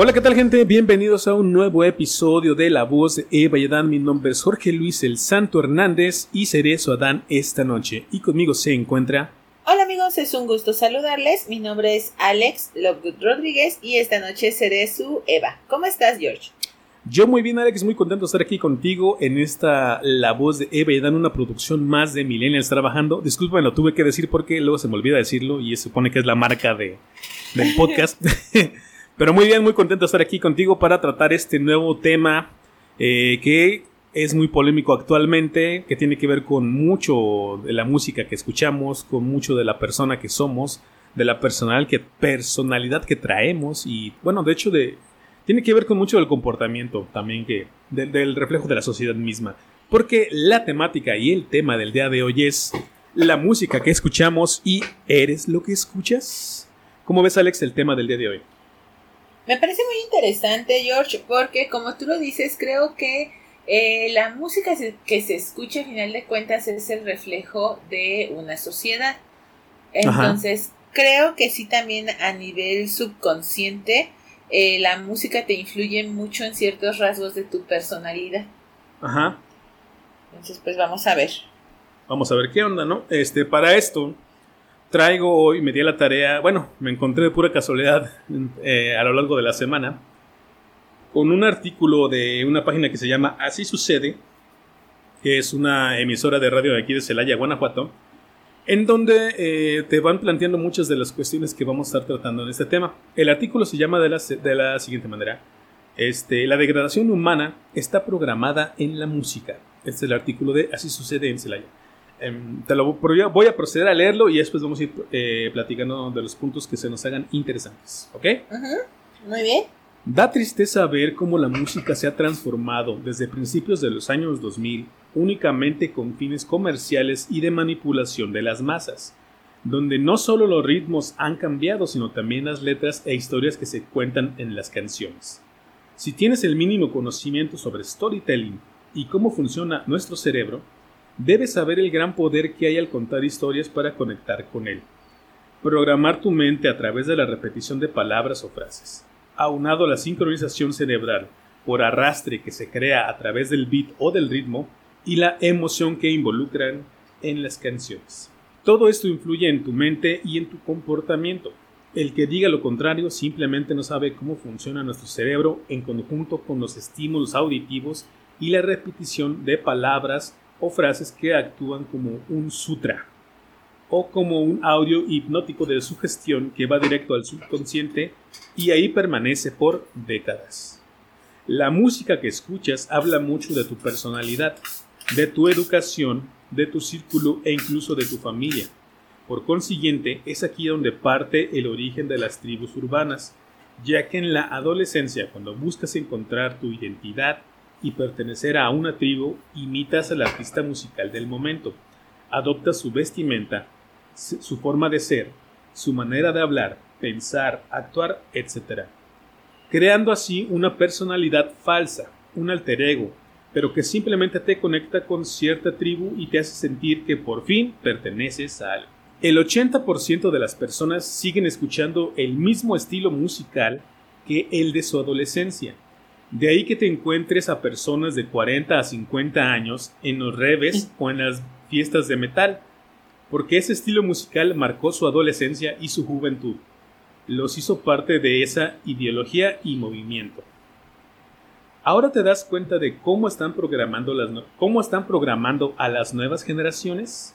Hola, ¿qué tal gente? Bienvenidos a un nuevo episodio de La Voz de Eva y Adán. Mi nombre es Jorge Luis el Santo Hernández y seré su Adán esta noche. Y conmigo se encuentra... Hola amigos, es un gusto saludarles. Mi nombre es Alex Lovegood Rodríguez y esta noche seré su Eva. ¿Cómo estás, George? Yo muy bien, Alex, muy contento de estar aquí contigo en esta La Voz de Eva y Adán, una producción más de Millennials trabajando. Disculpen, lo tuve que decir porque luego se me olvida decirlo y se supone que es la marca de, del podcast. Pero muy bien, muy contento de estar aquí contigo para tratar este nuevo tema eh, que es muy polémico actualmente, que tiene que ver con mucho de la música que escuchamos, con mucho de la persona que somos, de la personal que, personalidad que traemos y bueno, de hecho de, tiene que ver con mucho del comportamiento también que del reflejo de la sociedad misma. Porque la temática y el tema del día de hoy es la música que escuchamos y ¿eres lo que escuchas? ¿Cómo ves Alex el tema del día de hoy? Me parece muy interesante, George, porque como tú lo dices, creo que eh, la música que se escucha, a final de cuentas, es el reflejo de una sociedad. Entonces, creo que sí también a nivel subconsciente, eh, la música te influye mucho en ciertos rasgos de tu personalidad. Ajá. Entonces, pues vamos a ver. Vamos a ver qué onda, ¿no? Este, para esto, traigo hoy, me di la tarea, bueno, me encontré de pura casualidad eh, a lo largo de la semana con un artículo de una página que se llama Así sucede, que es una emisora de radio de aquí de Celaya, Guanajuato, en donde eh, te van planteando muchas de las cuestiones que vamos a estar tratando en este tema. El artículo se llama de la, de la siguiente manera. Este, la degradación humana está programada en la música. Este es el artículo de Así sucede en Celaya. Em, te lo voy a proceder a leerlo y después vamos a ir eh, platicando de los puntos que se nos hagan interesantes. ¿Ok? Muy bien. Da tristeza ver cómo la música se ha transformado desde principios de los años 2000 únicamente con fines comerciales y de manipulación de las masas, donde no solo los ritmos han cambiado, sino también las letras e historias que se cuentan en las canciones. Si tienes el mínimo conocimiento sobre storytelling y cómo funciona nuestro cerebro, Debes saber el gran poder que hay al contar historias para conectar con él. Programar tu mente a través de la repetición de palabras o frases. Aunado a la sincronización cerebral por arrastre que se crea a través del beat o del ritmo y la emoción que involucran en las canciones. Todo esto influye en tu mente y en tu comportamiento. El que diga lo contrario simplemente no sabe cómo funciona nuestro cerebro en conjunto con los estímulos auditivos y la repetición de palabras o frases que actúan como un sutra o como un audio hipnótico de sugestión que va directo al subconsciente y ahí permanece por décadas. La música que escuchas habla mucho de tu personalidad, de tu educación, de tu círculo e incluso de tu familia. Por consiguiente, es aquí donde parte el origen de las tribus urbanas, ya que en la adolescencia, cuando buscas encontrar tu identidad, y pertenecer a una tribu, imitas al artista musical del momento, adoptas su vestimenta, su forma de ser, su manera de hablar, pensar, actuar, etc. Creando así una personalidad falsa, un alter ego, pero que simplemente te conecta con cierta tribu y te hace sentir que por fin perteneces a algo. El 80% de las personas siguen escuchando el mismo estilo musical que el de su adolescencia, de ahí que te encuentres a personas de 40 a 50 años en los reves o en las fiestas de metal, porque ese estilo musical marcó su adolescencia y su juventud. Los hizo parte de esa ideología y movimiento. Ahora te das cuenta de cómo están programando, las cómo están programando a las nuevas generaciones.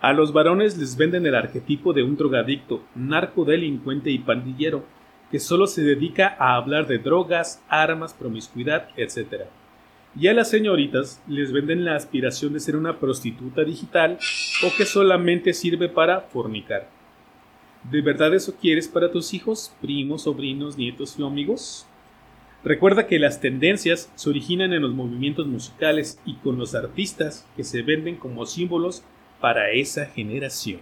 A los varones les venden el arquetipo de un drogadicto, narcodelincuente y pandillero que solo se dedica a hablar de drogas, armas, promiscuidad, etc. Y a las señoritas les venden la aspiración de ser una prostituta digital o que solamente sirve para fornicar. ¿De verdad eso quieres para tus hijos, primos, sobrinos, nietos y amigos? Recuerda que las tendencias se originan en los movimientos musicales y con los artistas que se venden como símbolos para esa generación.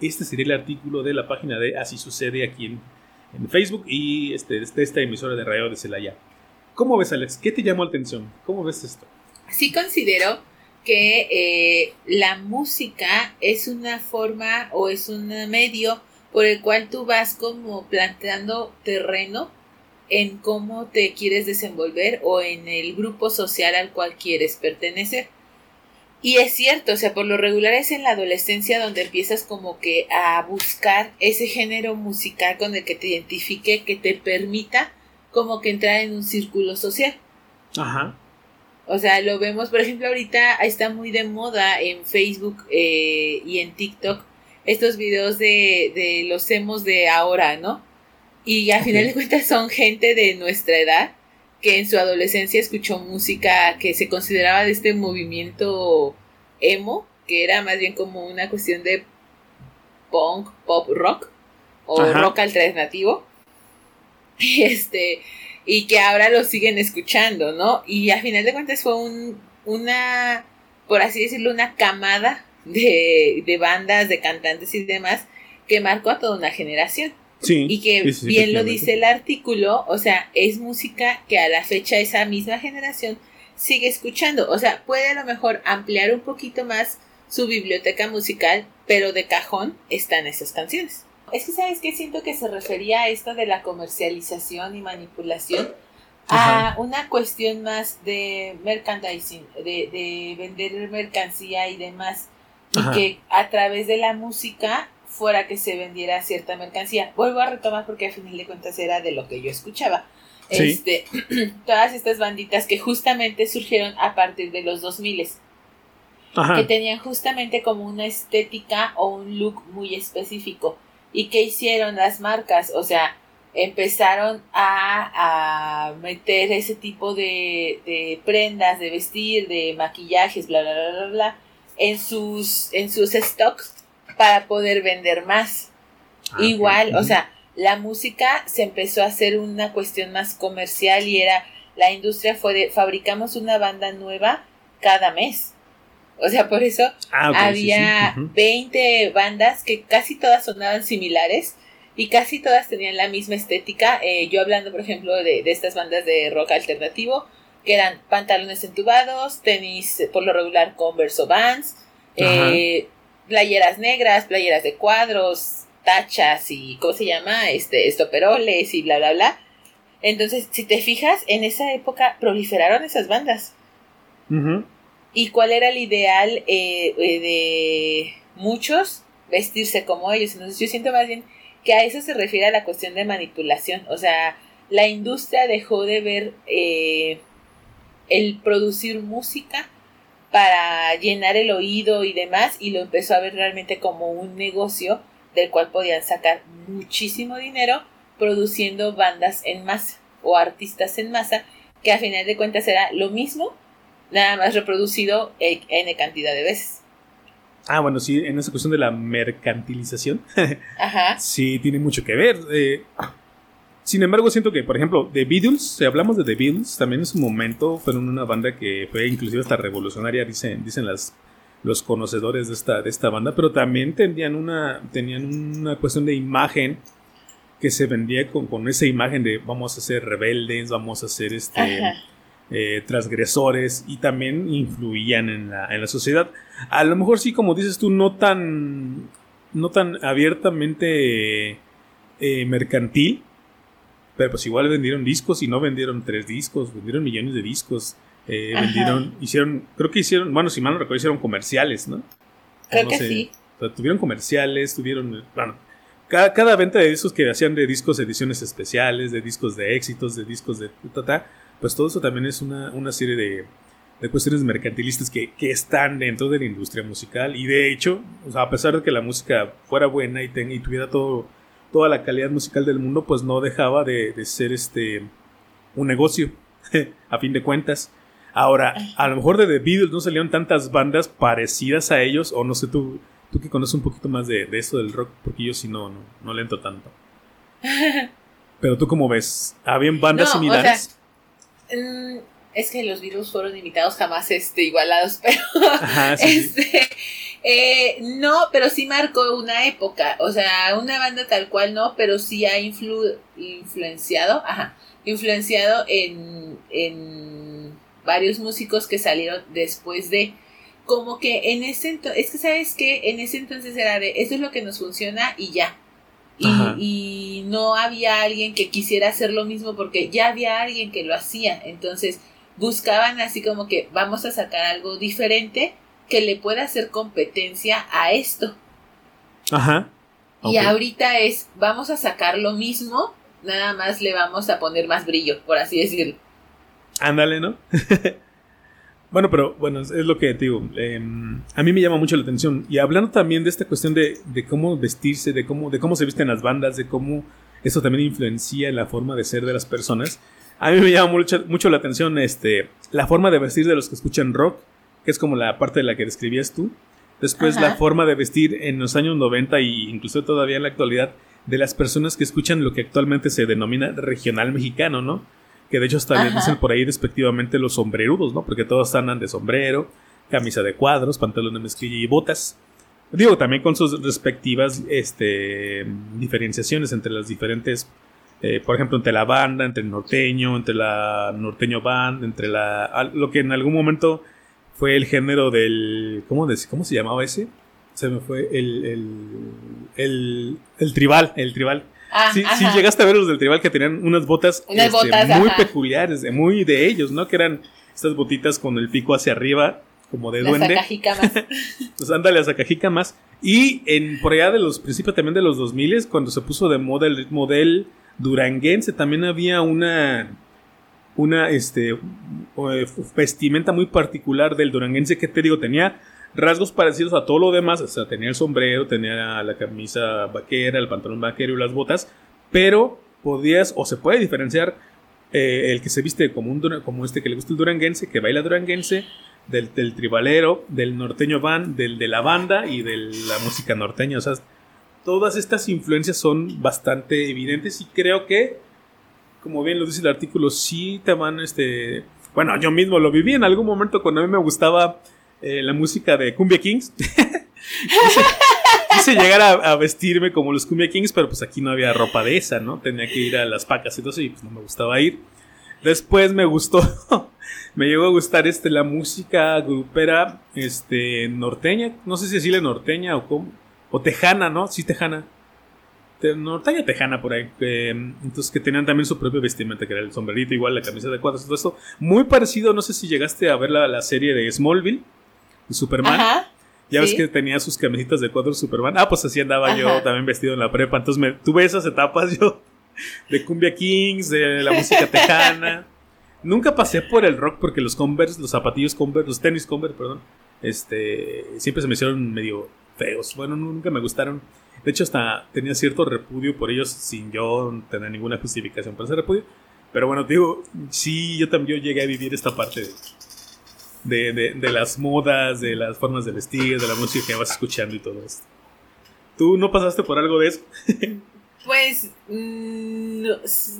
Este sería el artículo de la página de Así sucede aquí en, Facebook y este, este, esta emisora de radio de Celaya. ¿Cómo ves, Alex? ¿Qué te llamó la atención? ¿Cómo ves esto? Sí considero que eh, la música es una forma o es un medio por el cual tú vas como planteando terreno en cómo te quieres desenvolver o en el grupo social al cual quieres pertenecer. Y es cierto, o sea, por lo regular es en la adolescencia donde empiezas como que a buscar ese género musical con el que te identifique, que te permita como que entrar en un círculo social. Ajá. O sea, lo vemos, por ejemplo, ahorita está muy de moda en Facebook eh, y en TikTok estos videos de, de los emos de ahora, ¿no? Y a final de cuentas son gente de nuestra edad que en su adolescencia escuchó música que se consideraba de este movimiento emo, que era más bien como una cuestión de punk, pop rock o rock alternativo. Este y que ahora lo siguen escuchando, ¿no? Y a final de cuentas fue un, una, por así decirlo, una camada de, de bandas, de cantantes y demás que marcó a toda una generación y que bien lo dice el artículo, o sea, es música que a la fecha esa misma generación sigue escuchando. O sea, puede a lo mejor ampliar un poquito más su biblioteca musical, pero de cajón están esas canciones. Es que, ¿sabes qué? Siento que se refería a esto de la comercialización y manipulación a una cuestión más de merchandising, de, de vender mercancía y demás. Y que a través de la música fuera que se vendiera cierta mercancía. Vuelvo a retomar porque a final de cuentas era de lo que yo escuchaba. Este, todas estas banditas que justamente surgieron a partir de los 2000 que tenían justamente como una estética o un look muy específico. ¿Y que hicieron las marcas? O sea, empezaron a, a meter ese tipo de, de, prendas, de vestir, de maquillajes, bla, bla, bla, bla, bla, en sus, en sus stocks para poder vender más. Ah, Igual, o sea, la música se empezó a hacer una cuestión más comercial y era, la industria fue de, fabricamos una banda nueva cada mes. O sea, por eso ah, había 20 bandas que casi todas sonaban similares y casi todas tenían la misma estética. Eh, yo hablando, por ejemplo, de, de, estas bandas de rock alternativo, que eran pantalones entubados, tenis por lo regular Converse o Vans, eh, playeras negras, playeras de cuadros, tachas y ¿cómo se llama? Este, estoperoles y bla bla bla. Entonces, si te fijas, en esa época proliferaron esas bandas. ¿Y cuál era el ideal eh, eh, de muchos? Vestirse como ellos. Entonces, yo siento más bien que a eso se refiere a la cuestión de manipulación. O sea, la industria dejó de ver eh, el producir música para llenar el oído y demás y lo empezó a ver realmente como un negocio del cual podían sacar muchísimo dinero produciendo bandas en masa o artistas en masa que a final de cuentas era lo mismo nada más reproducido n cantidad de veces Ah, bueno, sí, en esa cuestión de la mercantilización, Ajá. sí tiene mucho que ver. Eh, sin embargo, siento que, por ejemplo, The Beatles, si hablamos de The Beatles, también en su momento fueron una banda que fue inclusive hasta revolucionaria, dicen, dicen las, los conocedores de esta, de esta banda, pero también tenían una, tenían una cuestión de imagen que se vendía con, con esa imagen de vamos a ser rebeldes, vamos a ser este, eh, transgresores y también influían en la, en la sociedad. A lo mejor sí, como dices tú, no tan, no tan abiertamente eh, mercantil, pero pues igual vendieron discos y no vendieron tres discos, vendieron millones de discos. Eh, vendieron, hicieron, creo que hicieron, bueno, si mal no recuerdo, hicieron comerciales, ¿no? Creo que sí. tuvieron comerciales, tuvieron, bueno, cada, venta de discos que hacían de discos, ediciones especiales, de discos de éxitos, de discos de ta, pues todo eso también es una, una serie de, de cuestiones mercantilistas que, que, están dentro de la industria musical y de hecho, o sea, a pesar de que la música fuera buena y, ten, y tuviera todo toda la calidad musical del mundo, pues no dejaba de, ser este un negocio, a fin de cuentas. Ahora, a lo mejor de The Beatles no salieron tantas bandas parecidas a ellos, o no sé tú Tú que conoces un poquito más de, de eso del rock, porque yo sí no, no, no lento tanto. Pero tú cómo ves, ¿habían bandas No, o similares? Mm, es que los virus fueron imitados jamás este, igualados, pero Ajá, sí, sí. Eh, no, pero sí marcó una época, o sea, una banda tal cual no, pero sí ha influ- influenciado, ajá, influenciado en, en varios músicos que salieron después de, como que en ese entonces, es que sabes que en ese entonces era de, esto es lo que nos funciona y ya. Y, y no había alguien que quisiera hacer lo mismo porque ya había alguien que lo hacía. Entonces buscaban así como que vamos a sacar algo diferente que le pueda hacer competencia a esto. Ajá. Y ahorita es, vamos a sacar lo mismo, nada más le vamos a poner más brillo, por así decirlo. Ándale, ¿no? bueno, pero bueno, es lo que te digo. eh, a mí me llama mucho la atención. Y hablando también de esta cuestión de, de cómo vestirse, de cómo, de cómo se visten las bandas, de cómo eso también influencia en la forma de ser de las personas. A mí me llama mucho, mucho la atención este, la forma de vestir de los que escuchan rock, que es como la parte de la que describías tú. Después Ajá. la forma de vestir en los años 90 e incluso todavía en la actualidad de las personas que escuchan lo que actualmente se denomina regional mexicano, ¿no? Que de hecho hasta les dicen por ahí despectivamente los sombrerudos, ¿no? Porque todos andan de sombrero, camisa de cuadros, pantalón de mezclilla y botas. Digo, también con sus respectivas este, diferenciaciones entre las diferentes, eh, por ejemplo, entre la banda, entre el norteño, entre la norteño band, entre la... lo que en algún momento fue el género del... ¿Cómo, de- cómo se llamaba ese? Se me fue el... el, el, el tribal, el tribal. Ah, Sí, sí llegaste a ver los del tribal que tenían unas botas, Unas este, botas, muy ajá. peculiares, de- muy de ellos, ¿no? Que eran estas botitas con el pico hacia arriba, como de Las duende. acajicamas. Pues ándale a Sacajica más. Y en por allá de los principios también de los 2000 cuando se puso de moda el ritmo del duranguense, también había una una este eh, vestimenta muy particular del duranguense que te digo tenía rasgos parecidos a todo lo demás, o sea, tenía el sombrero, tenía la camisa vaquera, el pantalón vaquero y las botas, pero podías o se puede diferenciar eh, el que se viste como un como este que le gusta el duranguense, que baila duranguense, del, del tribalero, del norteño band, del de la banda y de la música norteña. O sea, todas estas influencias son bastante evidentes y creo que, como bien lo dice el artículo, sí te van, este... Bueno, yo mismo lo viví en algún momento cuando a mí me gustaba eh, la música de Cumbia Kings. quise, quise llegar a, a vestirme como los Cumbia Kings, pero pues aquí no había ropa de esa, ¿no? Tenía que ir a las pacas y todo eso y pues no me gustaba ir. Después me gustó, me llegó a gustar este, la música grupera este, norteña, no sé si decirle norteña o cómo, o tejana, ¿no? Sí, tejana. Te- norteña tejana por ahí. eh, entonces que tenían también su propio vestimenta, que era el sombrerito, igual la camisa de cuadros, todo esto. Muy parecido, no sé si llegaste a ver la, la serie de Smallville, de Superman. Ajá. Ya ves que tenía sus camisitas de cuadros Superman. Ah, pues así andaba yo también vestido en la prepa. Entonces me, tuve esas etapas yo de Cumbia Kings, de la música tejana. Nunca pasé por el rock porque los Converse, los zapatillos Converse, los tenis Converse, perdón, este, siempre se me hicieron medio feos. Bueno, nu- nunca me gustaron. De hecho, hasta tenía cierto repudio por ellos sin yo tener ninguna justificación para ese repudio. Pero bueno, digo, sí, yo también llegué a vivir esta parte de, de, de- de las modas, de las formas de vestir, de la música que vas escuchando y todo esto. ¿Tú no pasaste por algo de eso? Pues mm,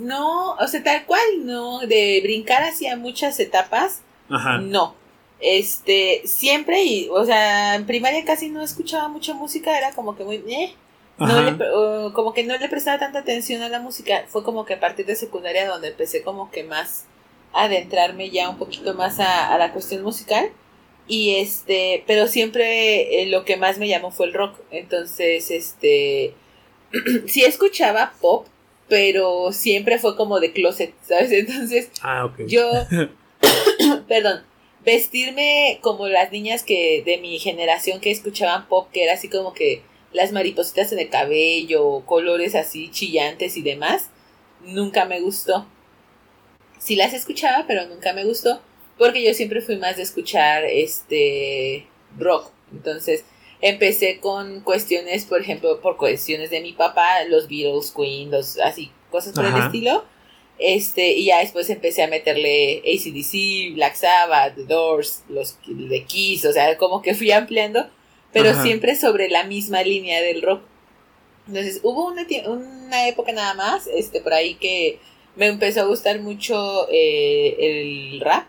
no, o sea, tal cual, no, de brincar hacia muchas etapas, Ajá. no. Este, siempre, y, o sea, en primaria casi no escuchaba mucha música, era como que muy, eh, no le como que no le prestaba tanta atención a la música. Fue como que a partir de secundaria donde empecé como que más a adentrarme ya un poquito más a, a la cuestión musical. Y este, pero siempre eh, lo que más me llamó fue el rock. Entonces, este, sí escuchaba pop, pero siempre fue como de closet, ¿sabes? Entonces, Ah, ok. yo, perdón, vestirme como las niñas que de mi generación que escuchaban pop, que era así como que las maripositas en el cabello, colores así chillantes y demás, nunca me gustó. Sí las escuchaba, pero nunca me gustó, porque yo siempre fui más de escuchar este rock. Entonces, empecé con cuestiones, por ejemplo, por cuestiones de mi papá, los Beatles, Queen, los así, cosas por el estilo. Este, y ya después empecé a meterle ACDC, Black Sabbath, The Doors, los de Kiss, o sea, como que fui ampliando, pero siempre sobre la misma línea del rock. Entonces, hubo una, una época nada más, este, por ahí que me empezó a gustar mucho eh, el rap.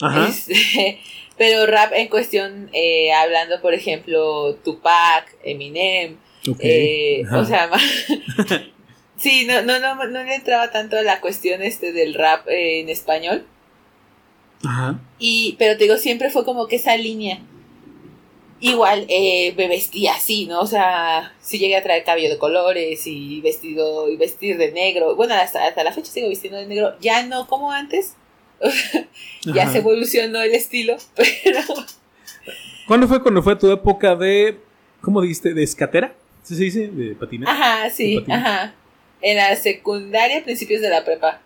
Ajá. Este, pero rap en cuestión, eh, hablando, por ejemplo, Tupac, Eminem, eh, o sea, sí, no, no, no, no le entraba tanto a la cuestión este del rap en español. Ajá. Y, pero te digo, siempre fue como que esa línea igual eh, me vestía así, ¿no? O sea, si llegué a traer cabello de colores y vestido y vestir de negro. Bueno, hasta, hasta la fecha sigo vistiendo de negro. Ya no como antes. ya se evolucionó el estilo, pero... ¿Cuándo fue cuando fue tu época de, ¿cómo dijiste? ¿De escatera? ¿Sí se dice? ¿De patineta? Ajá, sí, ajá. En la secundaria, principios de la prepa.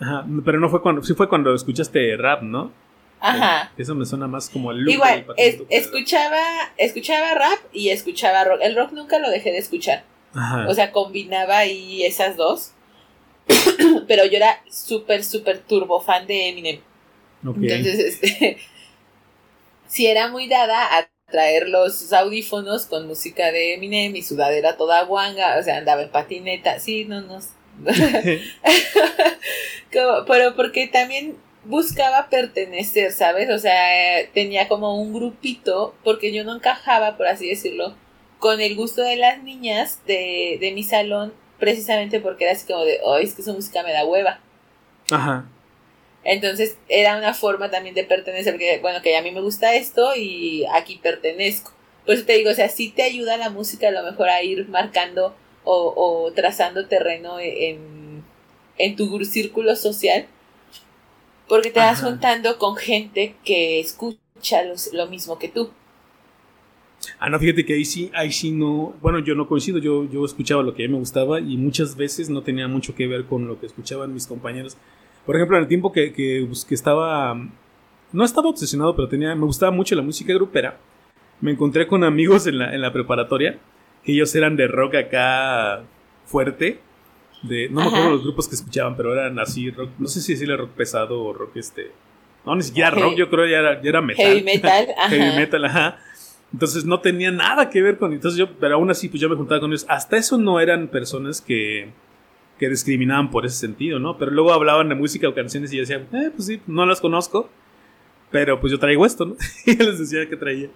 Ajá, pero no fue cuando, sí fue cuando escuchaste rap, ¿no? Ajá. Eso me suena más como el Igual, escuchaba, escuchaba rap y escuchaba rock. El rock nunca lo dejé de escuchar. Ajá. O sea, combinaba ahí esas dos. Pero yo era súper, súper turbo fan de Eminem. Entonces, este. sí era muy dada a traer los audífonos con música de Eminem y sudadera toda guanga. O sea, andaba en patineta. Sí, no, no. pero porque también buscaba pertenecer, ¿sabes? O sea, tenía como un grupito, porque yo no encajaba, por así decirlo, con el gusto de las niñas de, de mi salón, precisamente porque era así como de, ay, es que esa música me da hueva. Ajá. Entonces era una forma también de pertenecer, porque, bueno, que a mí me gusta esto y aquí pertenezco. Por eso te digo, o sea, sí te ayuda la música a lo mejor a ir marcando o, o trazando terreno en, en tu círculo social porque te vas juntando con gente que escucha lo mismo que tú. Ah, no, fíjate que ahí sí, ahí sí no, bueno, yo no coincido, yo, yo escuchaba lo que a mí me gustaba y muchas veces no tenía mucho que ver con lo que escuchaban mis compañeros. Por ejemplo, en el tiempo que, que, pues, que estaba, no estaba obsesionado, pero tenía, me gustaba mucho la música grupera, me encontré con amigos en la, en la preparatoria, que ellos eran de rock acá fuerte, de, no me acuerdo los grupos que escuchaban, pero eran así, rock, no sé si decirle rock pesado o rock este. No, ni siquiera rock, yo creo ya era, ya era metal. Heavy metal, ajá. Heavy metal, ajá. Entonces no tenía nada que ver con. Entonces yo, pero aún así, pues yo me juntaba con ellos. Hasta eso no eran personas que, que discriminaban por ese sentido, ¿no? Pero luego hablaban de música o canciones y yo decía, eh, pues sí, no las conozco. Pero pues yo traigo esto, ¿no? y les decía que traía.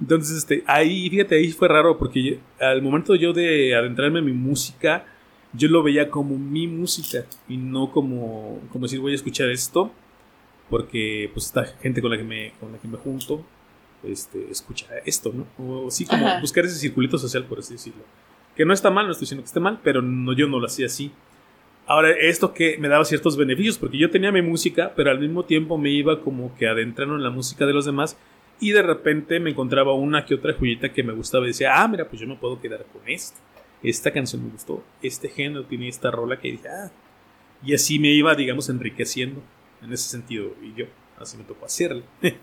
Entonces, este, ahí, fíjate, ahí fue raro porque al momento yo de adentrarme en mi música yo lo veía como mi música y no como, como decir voy a escuchar esto porque pues esta gente con la que me, con la que me junto este, escucha esto, ¿no? O sí, como buscar ese circulito social, por así decirlo. Que no está mal, no estoy diciendo que esté mal, pero no, yo no lo hacía así. Ahora, esto que me daba ciertos beneficios, porque yo tenía mi música, pero al mismo tiempo me iba como que adentrando en la música de los demás y de repente me encontraba una que otra joyita que me gustaba y decía, ah, mira, pues yo me puedo quedar con esto esta canción me gustó, este género tiene esta rola que dije, ah, y así me iba, digamos, enriqueciendo en ese sentido, y yo, así me tocó hacerle.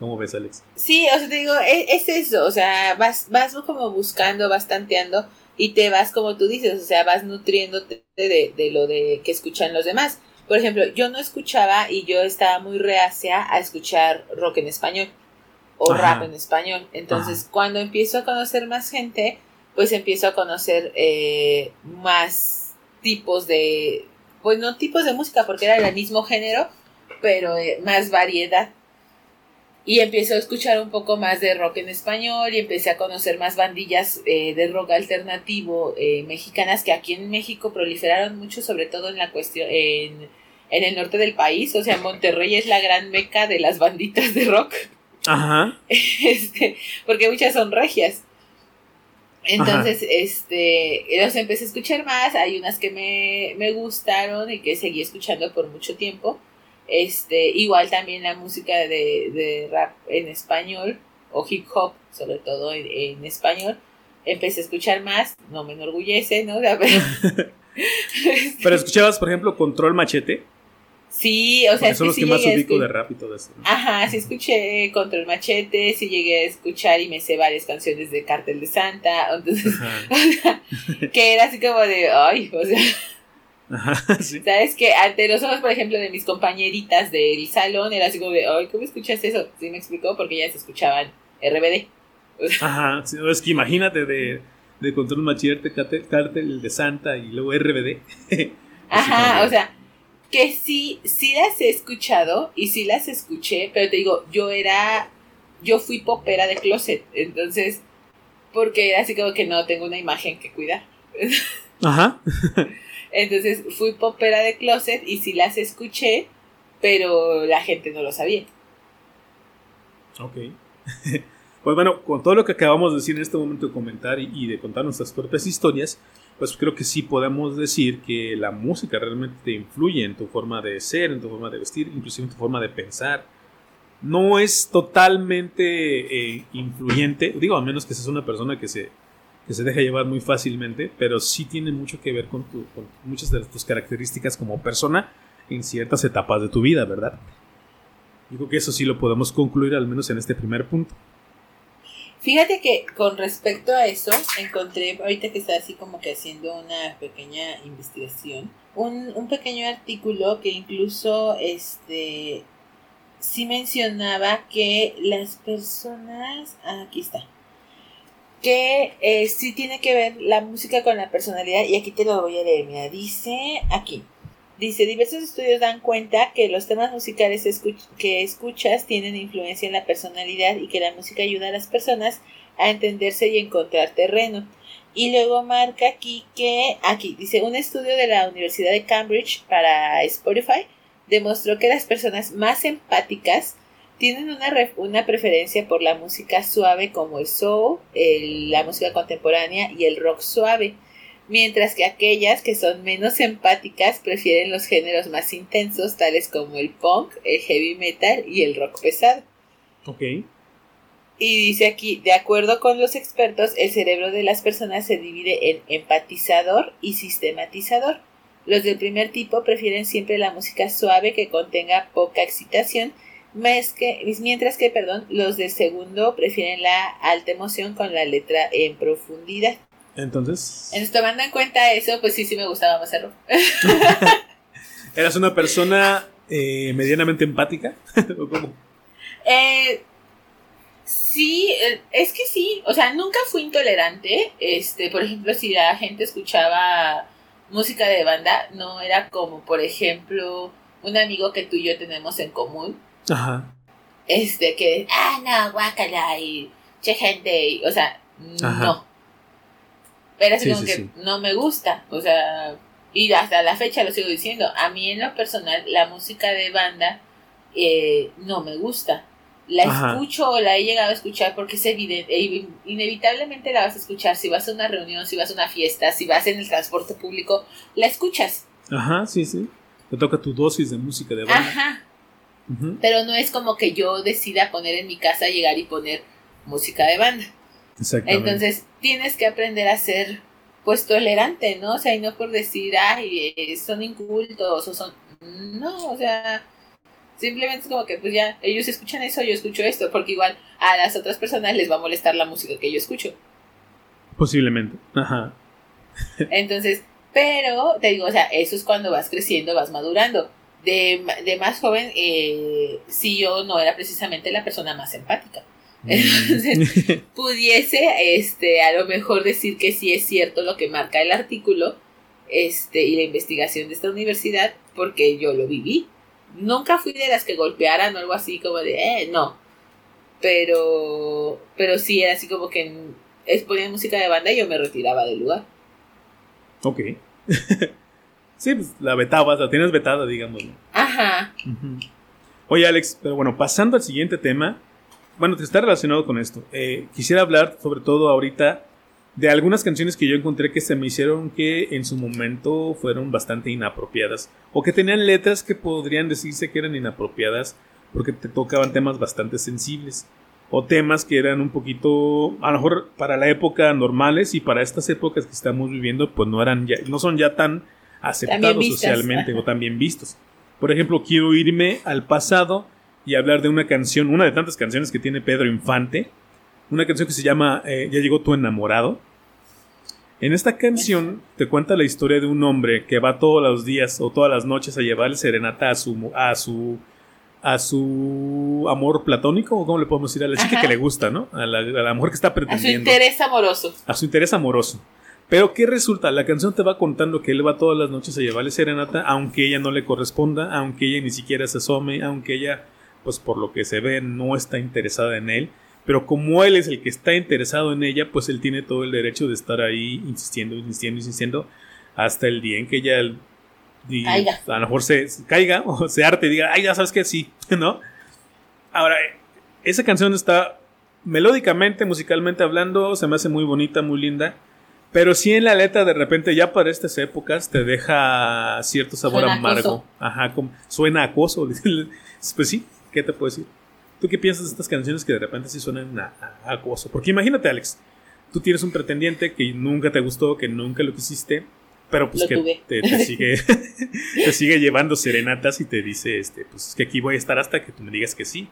¿Cómo ves, Alex? Sí, o sea, te digo, e, es, eso, o sea, vas, vas como buscando, vas tanteando y te vas, como tú dices, o sea, vas nutriéndote de, de lo de que escuchan los demás. Por ejemplo, yo no escuchaba y yo estaba muy reacia a escuchar rock en español o rap en español. Entonces, cuando empiezo a conocer más gente, pues empiezo a conocer eh, más tipos de, pues no tipos de música porque era el mismo género, pero eh, más variedad. Y empiezo a escuchar un poco más de rock en español y empecé a conocer más bandillas eh, de rock alternativo mexicanas que aquí en México proliferaron mucho, sobre todo en la cuestión, en, en el norte del país. O sea, Monterrey es la gran meca de las banditas de rock. Ajá. Este, porque muchas son regias. Entonces, este, los empecé a escuchar más, hay unas que me, me, gustaron y que seguí escuchando por mucho tiempo. Este, igual también la música de, de rap en español o hip hop, sobre todo en, español, empecé a escuchar más, no me enorgullece, ¿no? pero escuchabas, por ejemplo, Control Machete. Sí, o sea, son los que más ubico de rap y todo eso. Ajá, sí escuché Contra el Machete, sí llegué a escuchar y me sé varias canciones de Cartel de Santa, entonces, que era así como de, ay, o sea, Ajá, sí. ¿sabes? Que ante los ojos, por ejemplo, de mis compañeritas del salón, era así como de, ay, ¿cómo escuchas eso? Sí me explicó, porque ya se escuchaban RBD. Ajá, es que imagínate de, de Control Machete, Cártel de Santa y luego RBD. Ajá, o sea, que sí, sí las he escuchado y sí las escuché, pero te digo, yo era, yo fui popera de closet, entonces, porque era así como que no tengo una imagen que cuidar. Ajá. entonces fui popera de closet y sí las escuché, pero la gente no lo sabía. Ok. Pues bueno, con todo lo que acabamos de decir en este momento de comentar y, de contar nuestras propias historias, pues creo que sí podemos decir que la música realmente te influye en tu forma de ser, en tu forma de vestir, inclusive en tu forma de pensar. No es totalmente eh, influyente, digo, a menos que seas una persona que se, que se deja llevar muy fácilmente, pero sí tiene mucho que ver con, con muchas de tus características como persona en ciertas etapas de tu vida, ¿verdad? Digo que eso sí lo podemos concluir al menos en este primer punto. Fíjate que con respecto a eso, encontré, ahorita que está así como que haciendo una pequeña investigación, un, un pequeño artículo que incluso este sí mencionaba que las personas, aquí está, que eh, sí tiene que ver la música con la personalidad, y aquí te lo voy a leer, mira, dice aquí, Dice, diversos estudios dan cuenta que los temas musicales que escuchas tienen influencia en la personalidad y que la música ayuda a las personas a entenderse y encontrar terreno. Y luego marca aquí que, aquí dice, un estudio de la Universidad de Cambridge para Spotify demostró que las personas más empáticas tienen una, una preferencia por la música suave como el soul, la música contemporánea y el rock suave mientras que aquellas que son menos empáticas prefieren los géneros más intensos, tales como el punk, el heavy metal y el rock pesado. Ok. Y dice aquí, de acuerdo con los expertos, el cerebro de las personas se divide en empatizador y sistematizador. Los del primer tipo prefieren siempre la música suave que contenga poca excitación, mientras que perdón, los del segundo prefieren la alta emoción con la letra en profundidad. Entonces. Entonces, tomando en cuenta eso, pues sí, sí me gustaba más hacerlo. ¿Eras una persona eh, medianamente empática? ¿O cómo? Eh, sí, eh, es que sí. O sea, nunca fui intolerante. Este, por ejemplo, si la gente escuchaba música de banda, no era como, por ejemplo, un amigo que tú y yo tenemos en común. Ajá. Este, que, ah, no, guácala y che gente, o sea, no pero así como que no me gusta, o sea, y hasta la fecha lo sigo diciendo, a mí en lo personal la música de banda eh, no me gusta. La escucho o la he llegado a escuchar porque es evidente, e inevitablemente la vas a escuchar si vas a una reunión, si vas a una fiesta, si vas en el transporte público, la escuchas. Ajá, sí, sí. Te toca tu dosis de música de banda. Ajá. Pero no es como que yo decida poner en mi casa, llegar y poner música de banda. Entonces tienes que aprender a ser pues tolerante, ¿no? O sea, y no por decir, ay, eh, son incultos o son... No, o sea, simplemente es como que pues ya, ellos escuchan eso, yo escucho esto, porque igual a las otras personas les va a molestar la música que yo escucho. Posiblemente, ajá. Entonces, pero te digo, o sea, eso es cuando vas creciendo, vas madurando. De, de más joven, eh, sí yo no era precisamente la persona más empática. Entonces, pudiese este, a lo mejor decir que sí es cierto lo que marca el artículo este, y la investigación de esta universidad, porque yo lo viví. Nunca fui de las que golpearan o algo así como de, eh, no. Pero, pero sí era así como que exponían música de banda y yo me retiraba del lugar. Ok. sí, pues la vetabas, la tienes vetada, digamos. Ajá. Oye, Alex, pero bueno, pasando al siguiente tema, bueno, está relacionado con esto. Eh, quisiera hablar sobre todo ahorita de algunas canciones que yo encontré que se me hicieron que en su momento fueron bastante inapropiadas o que tenían letras que podrían decirse que eran inapropiadas porque te tocaban temas bastante sensibles o temas que eran un poquito a lo mejor para la época normales y para estas épocas que estamos viviendo pues no eran ya no son ya tan aceptados socialmente o tan bien vistos. Por ejemplo, quiero irme al pasado y hablar de una canción, una de tantas canciones que tiene Pedro Infante, una canción que se llama eh, Ya llegó tu enamorado. En esta canción te cuenta la historia de un hombre que va todos los días o todas las noches a llevarle serenata a su, a su, a su amor platónico, o cómo le podemos decir, a la chica que le gusta, ¿no? A la, a la mujer que está pretendiendo. A su interés amoroso. A su interés amoroso. Pero ¿qué resulta? La canción te va contando que él va todas las noches a llevarle serenata, aunque ella no le corresponda, aunque ella ni siquiera se asome, aunque ella, pues por lo que se ve, no está interesada en él. Pero como él es el que está interesado en ella, pues él tiene todo el derecho de estar ahí insistiendo, insistiendo, insistiendo, hasta el día en que ella a lo mejor se, caiga o se arte y diga, ay, ya sabes que sí, ¿no? Ahora, esa canción está melódicamente, musicalmente hablando, se me hace muy bonita, muy linda. Pero sí en la letra de repente ya para estas épocas te deja cierto sabor amargo. Ajá, como, suena acoso. pues sí, ¿qué te puedo decir? ¿Tú qué piensas de estas canciones que de repente sí suenan a acoso? Porque imagínate, Alex, tú tienes un pretendiente que nunca te gustó, que nunca lo quisiste, pero pues que te, sigue, te sigue llevando serenatas y te dice, este, pues que aquí voy a estar hasta que tú me digas que sí.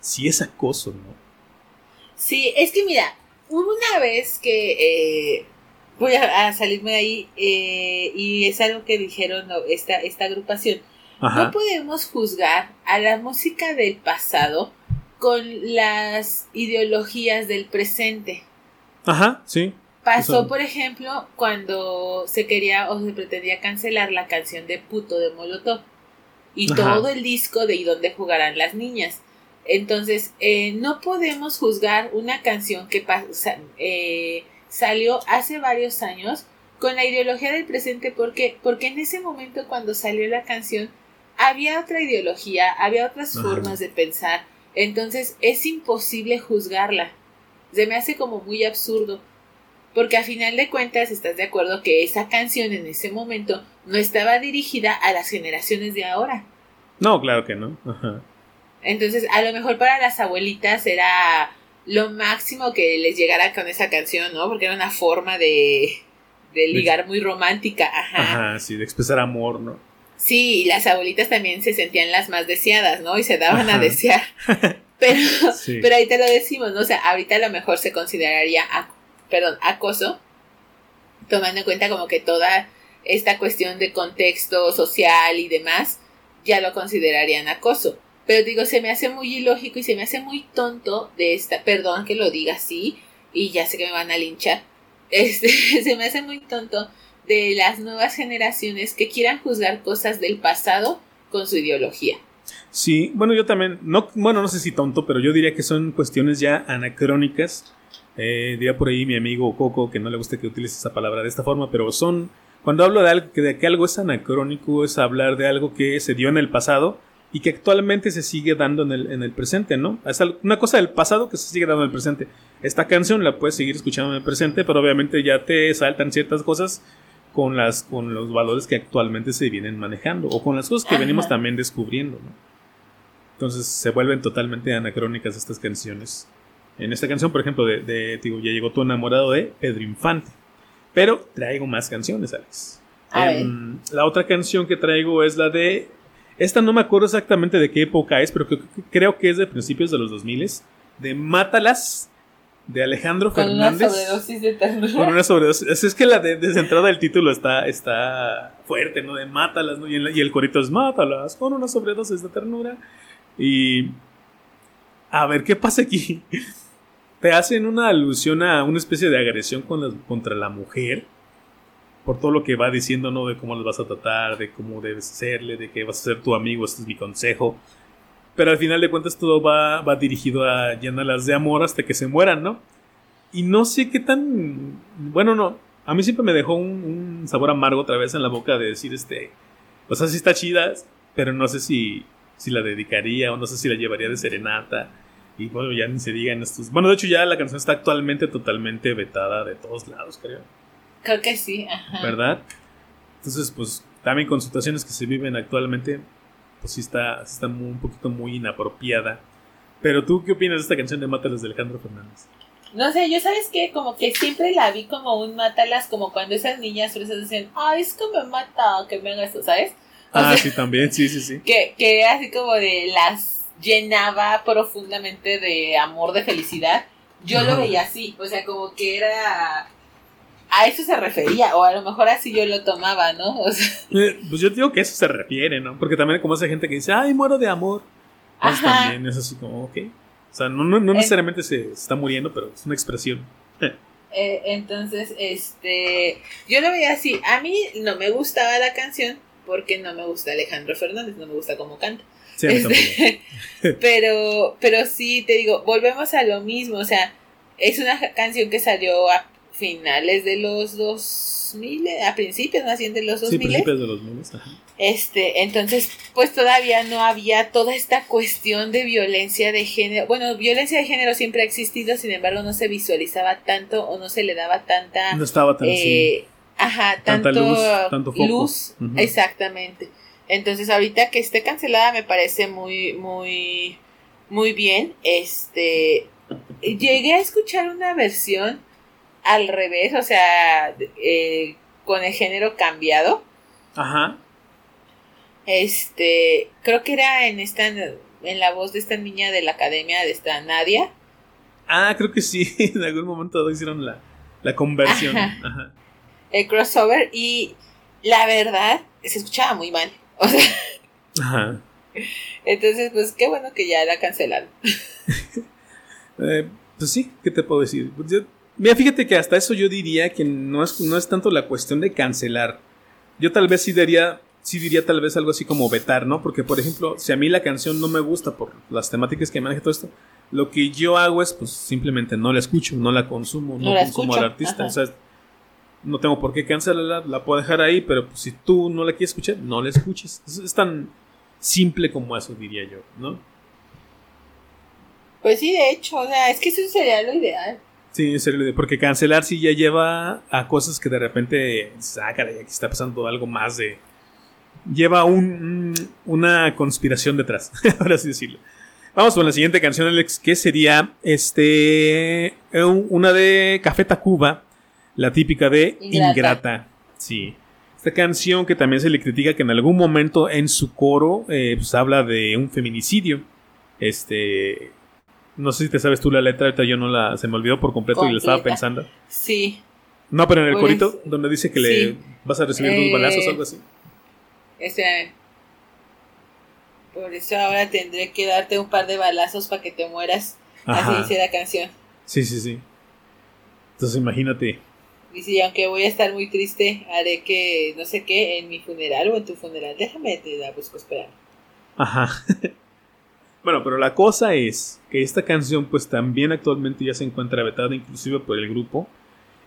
Sí es acoso, ¿no? Sí, es que mira, hubo una vez que eh, voy a, salirme de ahí eh, y es algo que dijeron esta, esta agrupación. No podemos juzgar a la música del pasado con las ideologías del presente. Ajá, sí. Pasó, por ejemplo, cuando se quería o se pretendía cancelar la canción de Puto de Molotov y todo el disco de Y dónde jugarán las niñas. Entonces, eh, no podemos juzgar una canción que eh, salió hace varios años con la ideología del presente porque, porque en ese momento cuando salió la canción había otra ideología, había otras formas de pensar. Entonces es imposible juzgarla. Se me hace como muy absurdo porque a final de cuentas estás de acuerdo que esa canción en ese momento no estaba dirigida a las generaciones de ahora. No, claro que no. Entonces, a lo mejor para las abuelitas era lo máximo que les llegara con esa canción, ¿no? Porque era una forma de, de ligar muy romántica. Ajá. Ajá, sí, de expresar amor, ¿no? Sí, y las abuelitas también se sentían las más deseadas, ¿no? Y se daban a desear. Pero, pero ahí te lo decimos, ¿no? O sea, ahorita a lo mejor se consideraría perdón, acoso, tomando en cuenta como que toda esta cuestión de contexto social y demás, ya lo considerarían acoso. Pero digo, se me hace muy ilógico y se me hace muy tonto de esta, perdón que lo diga así, y ya sé que me van a linchar, este, se me hace muy tonto de las nuevas generaciones que quieran juzgar cosas del pasado con su ideología. Sí, bueno, yo también, no, bueno, no sé si tonto, pero yo diría que son cuestiones ya anacrónicas eh, diría por ahí mi amigo Coco que no le gusta que utilice esa palabra de esta forma, pero son. Cuando hablo de, algo, de que algo es anacrónico, es hablar de algo que se dio en el pasado y que actualmente se sigue dando en el, en el presente, ¿no? Es una cosa del pasado que se sigue dando en el presente. Esta canción la puedes seguir escuchando en el presente, pero obviamente ya te saltan ciertas cosas con, las, con los valores que actualmente se vienen manejando o con las cosas que venimos también descubriendo, ¿no? Entonces se vuelven totalmente anacrónicas estas canciones. En esta canción, por ejemplo, de, digo, ya llegó tu enamorado de Pedro Infante. Pero traigo más canciones, Alex. Em, la otra canción que traigo es la de. Esta no me acuerdo exactamente de qué época es, pero creo que es de principios de los 2000 de Mátalas de Alejandro Fernández. Con una sobredosis de ternura. Con una sobredosis. Es que la de, desde entrada del título está, está fuerte, ¿no? De Mátalas, ¿no? Y, y el corito es Mátalas con una sobredosis de ternura. Y. A ver, ¿qué pasa aquí? te hacen una alusión a una especie de agresión contra la mujer por todo lo que va diciendo, ¿no? De cómo les vas a tratar, de cómo debes serle, de que vas a ser tu amigo, este es mi consejo. Pero al final de cuentas todo va, va dirigido a llenarlas de amor hasta que se mueran, ¿no? Y no sé qué tan... Bueno, no. A mí siempre me dejó un, sabor amargo otra vez en la boca de decir, este... O sea, sí está chida, pero no sé si, si la dedicaría o no sé si la llevaría de serenata y bueno, ya ni se diga en estos. Bueno, de hecho, ya la canción está actualmente totalmente vetada de todos lados, creo. Creo que sí, ajá. ¿Verdad? Entonces, pues también con situaciones que se viven actualmente, pues sí está, está un poquito muy inapropiada. Pero tú, ¿qué opinas de esta canción de Mátalas de Alejandro Fernández? No sé, yo sabes que como que siempre la vi como un Mátalas, como cuando esas niñas fresas dicen, ay, es que me mata que me haga esto, ¿sabes? ah, sí, también, sí, sí, sí. Que, que así como de las llenaba profundamente de amor, de felicidad. Yo lo veía así, o sea, como que era... A eso se refería, o a lo mejor así yo lo tomaba, ¿no? Eh, pues yo digo que eso se refiere, ¿no? Porque también como esa gente que dice, ay, muero de amor. también es así como, ok. O sea, no, no, necesariamente se está muriendo, pero es una expresión. Eh, entonces, este, yo lo veía así. A mí no me gustaba la canción porque no me gusta Alejandro Fernández, no me gusta cómo canta. Este, pero, pero sí, te digo, volvemos a lo mismo. O sea, es una canción que salió a finales de los 2000, a principios más bien de los 2000. Sí, principios de los 2000, Este, entonces, pues todavía no había toda esta cuestión de violencia de género. Bueno, violencia de género siempre ha existido, sin embargo, no se visualizaba tanto o no se le daba tanta. No estaba tan. Eh, ajá, tanto luz, tanto foco. luz exactamente. Entonces, ahorita que esté cancelada me parece muy, muy, muy bien. Este, llegué a escuchar una versión al revés, o sea, eh, con el género cambiado. Ajá. Este, creo que era en esta, en la voz de esta niña de la academia, de esta Nadia. Ah, creo que sí, en algún momento hicieron la, la conversión. Ajá. El crossover y la verdad se escuchaba muy mal. O sea, Ajá. Entonces, pues qué bueno que ya la cancelaron. eh, pues sí, ¿qué te puedo decir? Pues Mira, fíjate que hasta eso yo diría que no es, no es tanto la cuestión de cancelar. Yo tal vez sí diría, sí diría tal vez algo así como vetar, ¿no? Porque, por ejemplo, si a mí la canción no me gusta por las temáticas que maneja todo esto, lo que yo hago es, pues, simplemente no la escucho, no la consumo, no, consumo al artista. O sea, no tengo por qué cancelarla, la puedo dejar ahí, pero pues, si tú no la quieres escuchar, no la escuches. es tan simple como eso, diría yo, ¿no? Pues sí, de hecho, o sea, es que eso sería lo ideal. Sí, en serio, porque cancelar sí ya lleva a cosas que de repente, ah, aquí está pasando algo más de... Lleva un, una conspiración detrás, ahora sí decirlo. Vamos con la siguiente canción, Alex, que sería este una de Café Tacuba, la típica de Ingrata. Sí. Esta canción que también se le critica que en algún momento en su coro eh, pues habla de un feminicidio. Este, no sé si te sabes tú la letra, ahorita yo no la. Se me olvidó por completo y la estaba pensando. Sí. No, pero en el pues, corito, donde dice que le vas a recibir dos balazos o algo así. Este. Por eso ahora tendré que darte un par de balazos para que te mueras. Así dice la canción. Sí, sí, sí. Entonces imagínate. Y si aunque voy a estar muy triste, haré que, no sé qué, en mi funeral o en tu funeral. Déjame, te la busco, espera. Ajá. Bueno, pero la cosa es que esta canción pues también actualmente ya se encuentra vetada inclusive por el grupo.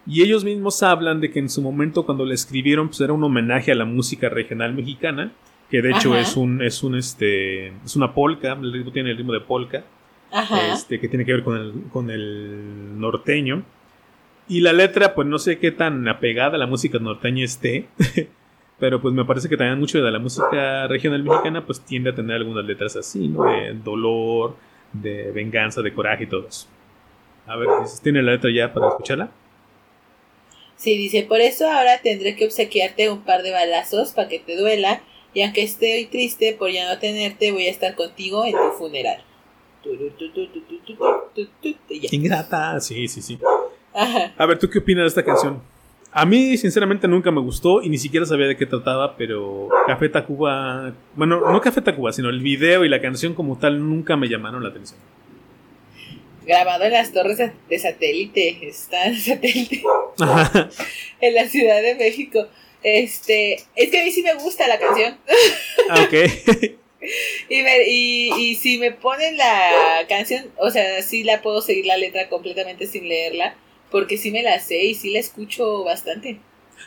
Y ellos mismos hablan de que en su momento cuando la escribieron pues era un homenaje a la música regional mexicana, que de hecho es un es un este es una polka, el ritmo tiene el ritmo de polka. Este que tiene que ver con el con el norteño. Y la letra pues no sé qué tan apegada a la música norteña esté. Pero pues me parece que también mucho de la música regional mexicana pues tiende a tener algunas letras así, ¿no? De dolor, de venganza, de coraje y todo eso. A ver, ¿tiene la letra ya para escucharla? Sí, dice, por eso ahora tendré que obsequiarte un par de balazos para que te duela, y aunque esté hoy triste por ya no tenerte, voy a estar contigo en tu funeral. Ingrata, sí, sí, sí. A ver, ¿tú qué opinas de esta canción? A mí, sinceramente, nunca me gustó y ni siquiera sabía de qué trataba, pero Café Tacuba. Bueno, no Café Tacuba, sino el video y la canción como tal nunca me llamaron la atención. Grabado en las torres de satélite, está en satélite. en la Ciudad de México. Este, es que a mí sí me gusta la canción. Ah, ok. y, y, y si me ponen la canción, o sea, sí la puedo seguir la letra completamente sin leerla porque sí me la sé y sí la escucho bastante.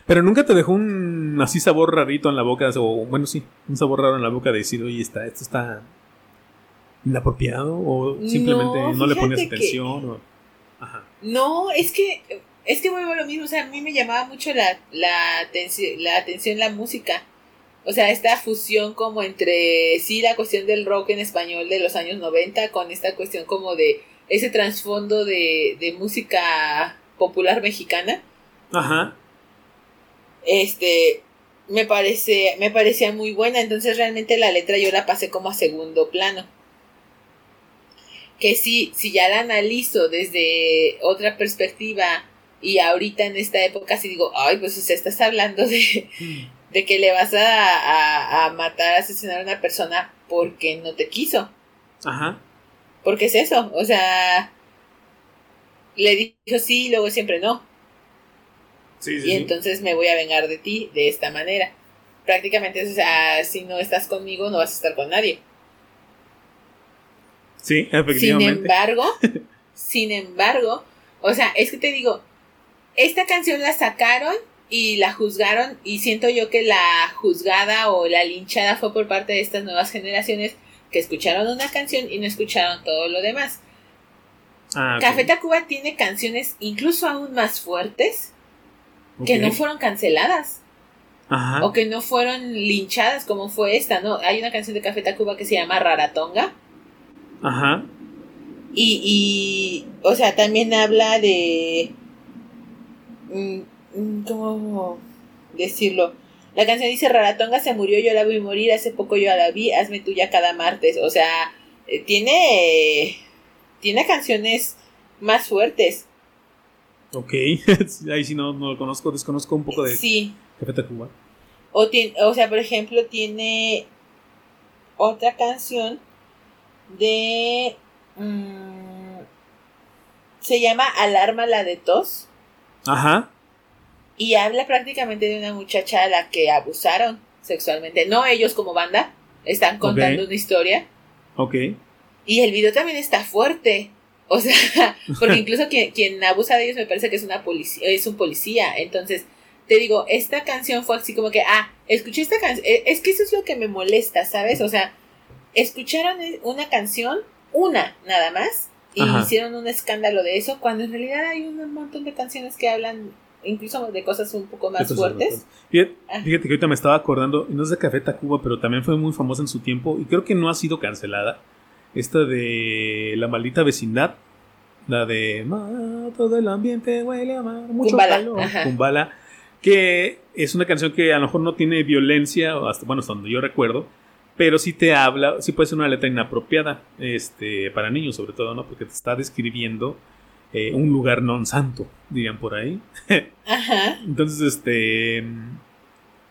Pero nunca te dejó un así sabor rarito en la boca, o bueno, sí, un sabor raro en la boca de decir, oye, está, esto está inapropiado, o simplemente no, le pones atención. No, es que, es que vuelvo a lo mismo, o sea, a mí me llamaba mucho la, la, la atención la música. O sea, esta fusión como entre, sí, la cuestión del rock en español de los años 90 con esta cuestión como de ese trasfondo de, de música popular mexicana. Ajá. Este, me parece, me parecía muy buena, entonces realmente la letra yo la pasé como a segundo plano. Que sí, si ya la analizo desde otra perspectiva y ahorita en esta época sí digo, ay, pues o estás hablando de, mm. de que le vas a, a, a matar, a asesinar a una persona porque no te quiso. Ajá. Porque es eso, o sea, le dijo sí, luego siempre no. Sí, sí, y sí. entonces me voy a vengar de ti de esta manera. Prácticamente, o sea, si no estás conmigo, no vas a estar con nadie. Sí, Sin efectivamente. embargo, sin embargo, o sea, es que te digo, esta canción la sacaron y la juzgaron y siento yo que la juzgada o la linchada fue por parte de estas nuevas generaciones que escucharon una canción y no escucharon todo lo demás. Ah, ok. Café Tacuba tiene canciones incluso aún más fuertes que no fueron canceladas Ajá. o que no fueron linchadas como fue esta, ¿no? Hay una canción de Café Tacuba que se llama Raratonga Ajá. y, y o sea, también habla de... mm, mm, ¿Cómo decirlo? La canción dice Raratonga se murió, yo la vi morir, hace poco yo la vi, hazme tuya cada martes. O sea, eh, tiene... Tiene canciones más fuertes. Ok. Ahí sí no, no lo conozco, desconozco un poco de Sí. Café Tacuba. O, tiene, o sea, por ejemplo, tiene otra canción de... mm, se llama Alarma la de tos. Ajá. Y habla prácticamente de una muchacha a la que abusaron sexualmente. No ellos como banda. Están contando una historia. Ok. Y el video también está fuerte. O sea, porque incluso quien, quien abusa de ellos me parece que es una policía, es un policía. Entonces, te digo, esta canción fue así como que, ah, escuché esta canción. Es que eso es lo que me molesta, ¿sabes? O sea, escucharon una canción, una nada más, y Ajá. hicieron un escándalo de eso, cuando en realidad hay un montón de canciones que hablan incluso de cosas un poco más fuertes. Fíjate, Ah. fíjate que ahorita me estaba acordando, no es de Café Tacuba, pero también fue muy famosa en su tiempo y creo que no ha sido cancelada. Esta de La maldita vecindad, la de "Ma, todo el ambiente huele a mar, mucho Kumbala, calor". Kumbala, que es una canción que a lo mejor no tiene violencia, hasta, bueno, hasta donde yo recuerdo, pero sí te habla, sí puede ser una letra inapropiada, este, para niños sobre todo, ¿no? Porque te está describiendo eh, un lugar non santo, dirían por ahí. Ajá. Entonces, este.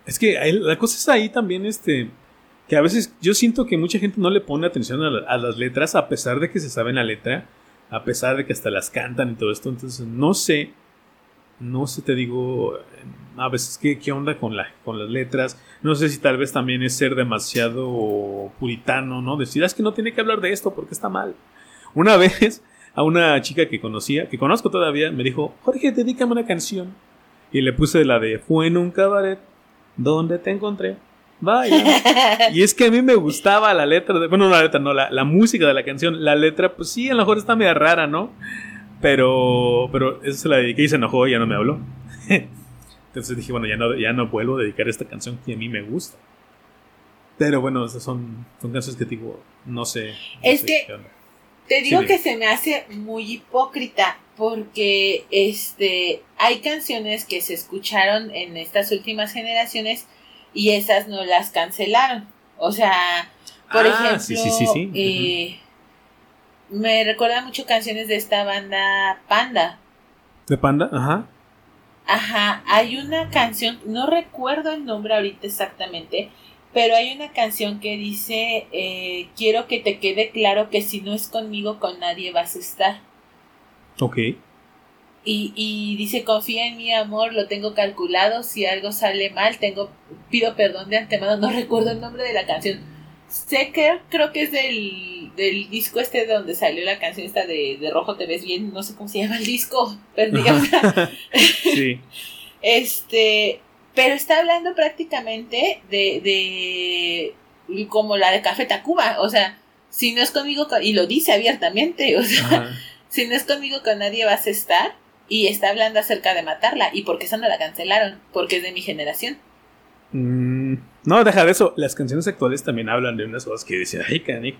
Es que la cosa es ahí también, este. Que a veces yo siento que mucha gente no le pone atención a, la- a las letras, a pesar de que se sabe la letra, a pesar de que hasta las cantan y todo esto. Entonces, no sé. No sé, te digo. A veces, ¿qué, qué onda con, la, con las letras? No sé si tal vez también es ser demasiado puritano, ¿no? Decir, "Ah, es que no tiene que hablar de esto porque está mal. Una vez, a una chica que conocía, que conozco todavía, me dijo, Jorge, dedícame una canción. Y le puse la de Fue en un cabaret donde te encontré. Vaya. Y es que a mí me gustaba la letra, de, bueno, no la letra, no, la, la música de la canción. La letra, pues sí, a lo mejor está media rara, ¿no? Pero, pero eso se la dediqué y se enojó y ya no me habló. Entonces dije, bueno, ya no, ya no vuelvo a dedicar esta canción que a mí me gusta. Pero bueno, esas son, son canciones que digo, no sé. no Es sé que-. Te digo Sí, que se me hace muy hipócrita porque este hay canciones que se escucharon en estas últimas generaciones y esas no las cancelaron. O sea, por Ah, ejemplo, sí, sí, eh, me recuerda mucho canciones de esta banda Panda. ¿De Panda? Ajá. Ajá, hay una canción, no recuerdo el nombre ahorita exactamente, pero hay una canción que dice, eh, quiero que te quede claro que si no es conmigo, con nadie vas a estar. Ok. Y, y dice, confía en mi amor, lo tengo calculado, si algo sale mal, tengo pido perdón de antemano, no recuerdo el nombre de la canción. Sé que creo que es del, del disco este donde salió la canción esta de, de Rojo te ves bien, no sé cómo se llama el disco, ahora. sí. Este, pero está hablando prácticamente de, de como la de Café Tacuba, o sea, si no es conmigo, con- y lo dice abiertamente, o sea, Ajá. si no es conmigo con nadie vas a estar, y está hablando acerca de matarla, y porque esa no la cancelaron, porque es de mi generación. Mm, no, deja de eso. Las canciones actuales también hablan de unas cosas que dicen, ay, canijo.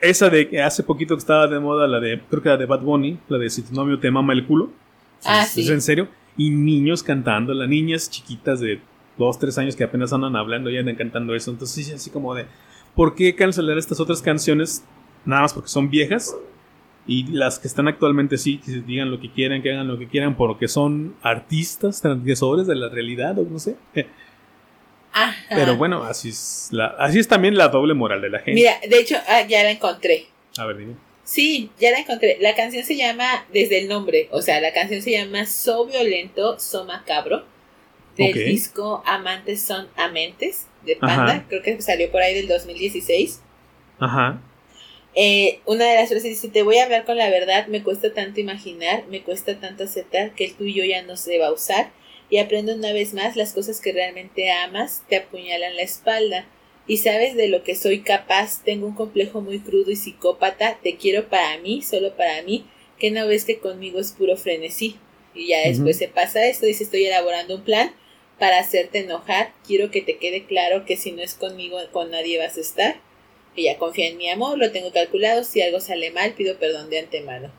Esa de que hace poquito que estaba de moda, la de, creo que la de Bad Bunny, la de Si tu novio te mama el culo. Ah, ¿Es, sí. ¿Es en serio? Y niños cantando, las niñas chiquitas de 2, 3 años que apenas andan hablando y andan cantando eso. Entonces, sí, así como de, ¿por qué cancelar estas otras canciones? Nada más porque son viejas. Y las que están actualmente sí, que digan lo que quieran, que hagan lo que quieran, porque son artistas transgresores de la realidad, o no sé. Pero bueno, así es, la, así es también la doble moral de la gente. Mira, de hecho, ah, ya la encontré. A ver, dime. Sí, ya la encontré. La canción se llama, desde el nombre, o sea, la canción se llama So Violento, So Macabro, del disco Amantes son Amentes, de Panda. Creo que salió por ahí del 2016. Ajá. Eh, una de las frases dice, te voy a hablar con la verdad, me cuesta tanto imaginar, me cuesta tanto aceptar que el tuyo ya no se va a usar y aprende una vez más las cosas que realmente amas, te apuñalan la espalda y sabes de lo que soy capaz, tengo un complejo muy crudo y psicópata, te quiero para mí, solo para mí, que no ves que conmigo es puro frenesí. Y ya después se pasa esto, dice estoy elaborando un plan para hacerte enojar, quiero que te quede claro que si no es conmigo, con nadie vas a estar ella confía en mi amor, lo tengo calculado, si algo sale mal, pido perdón de antemano.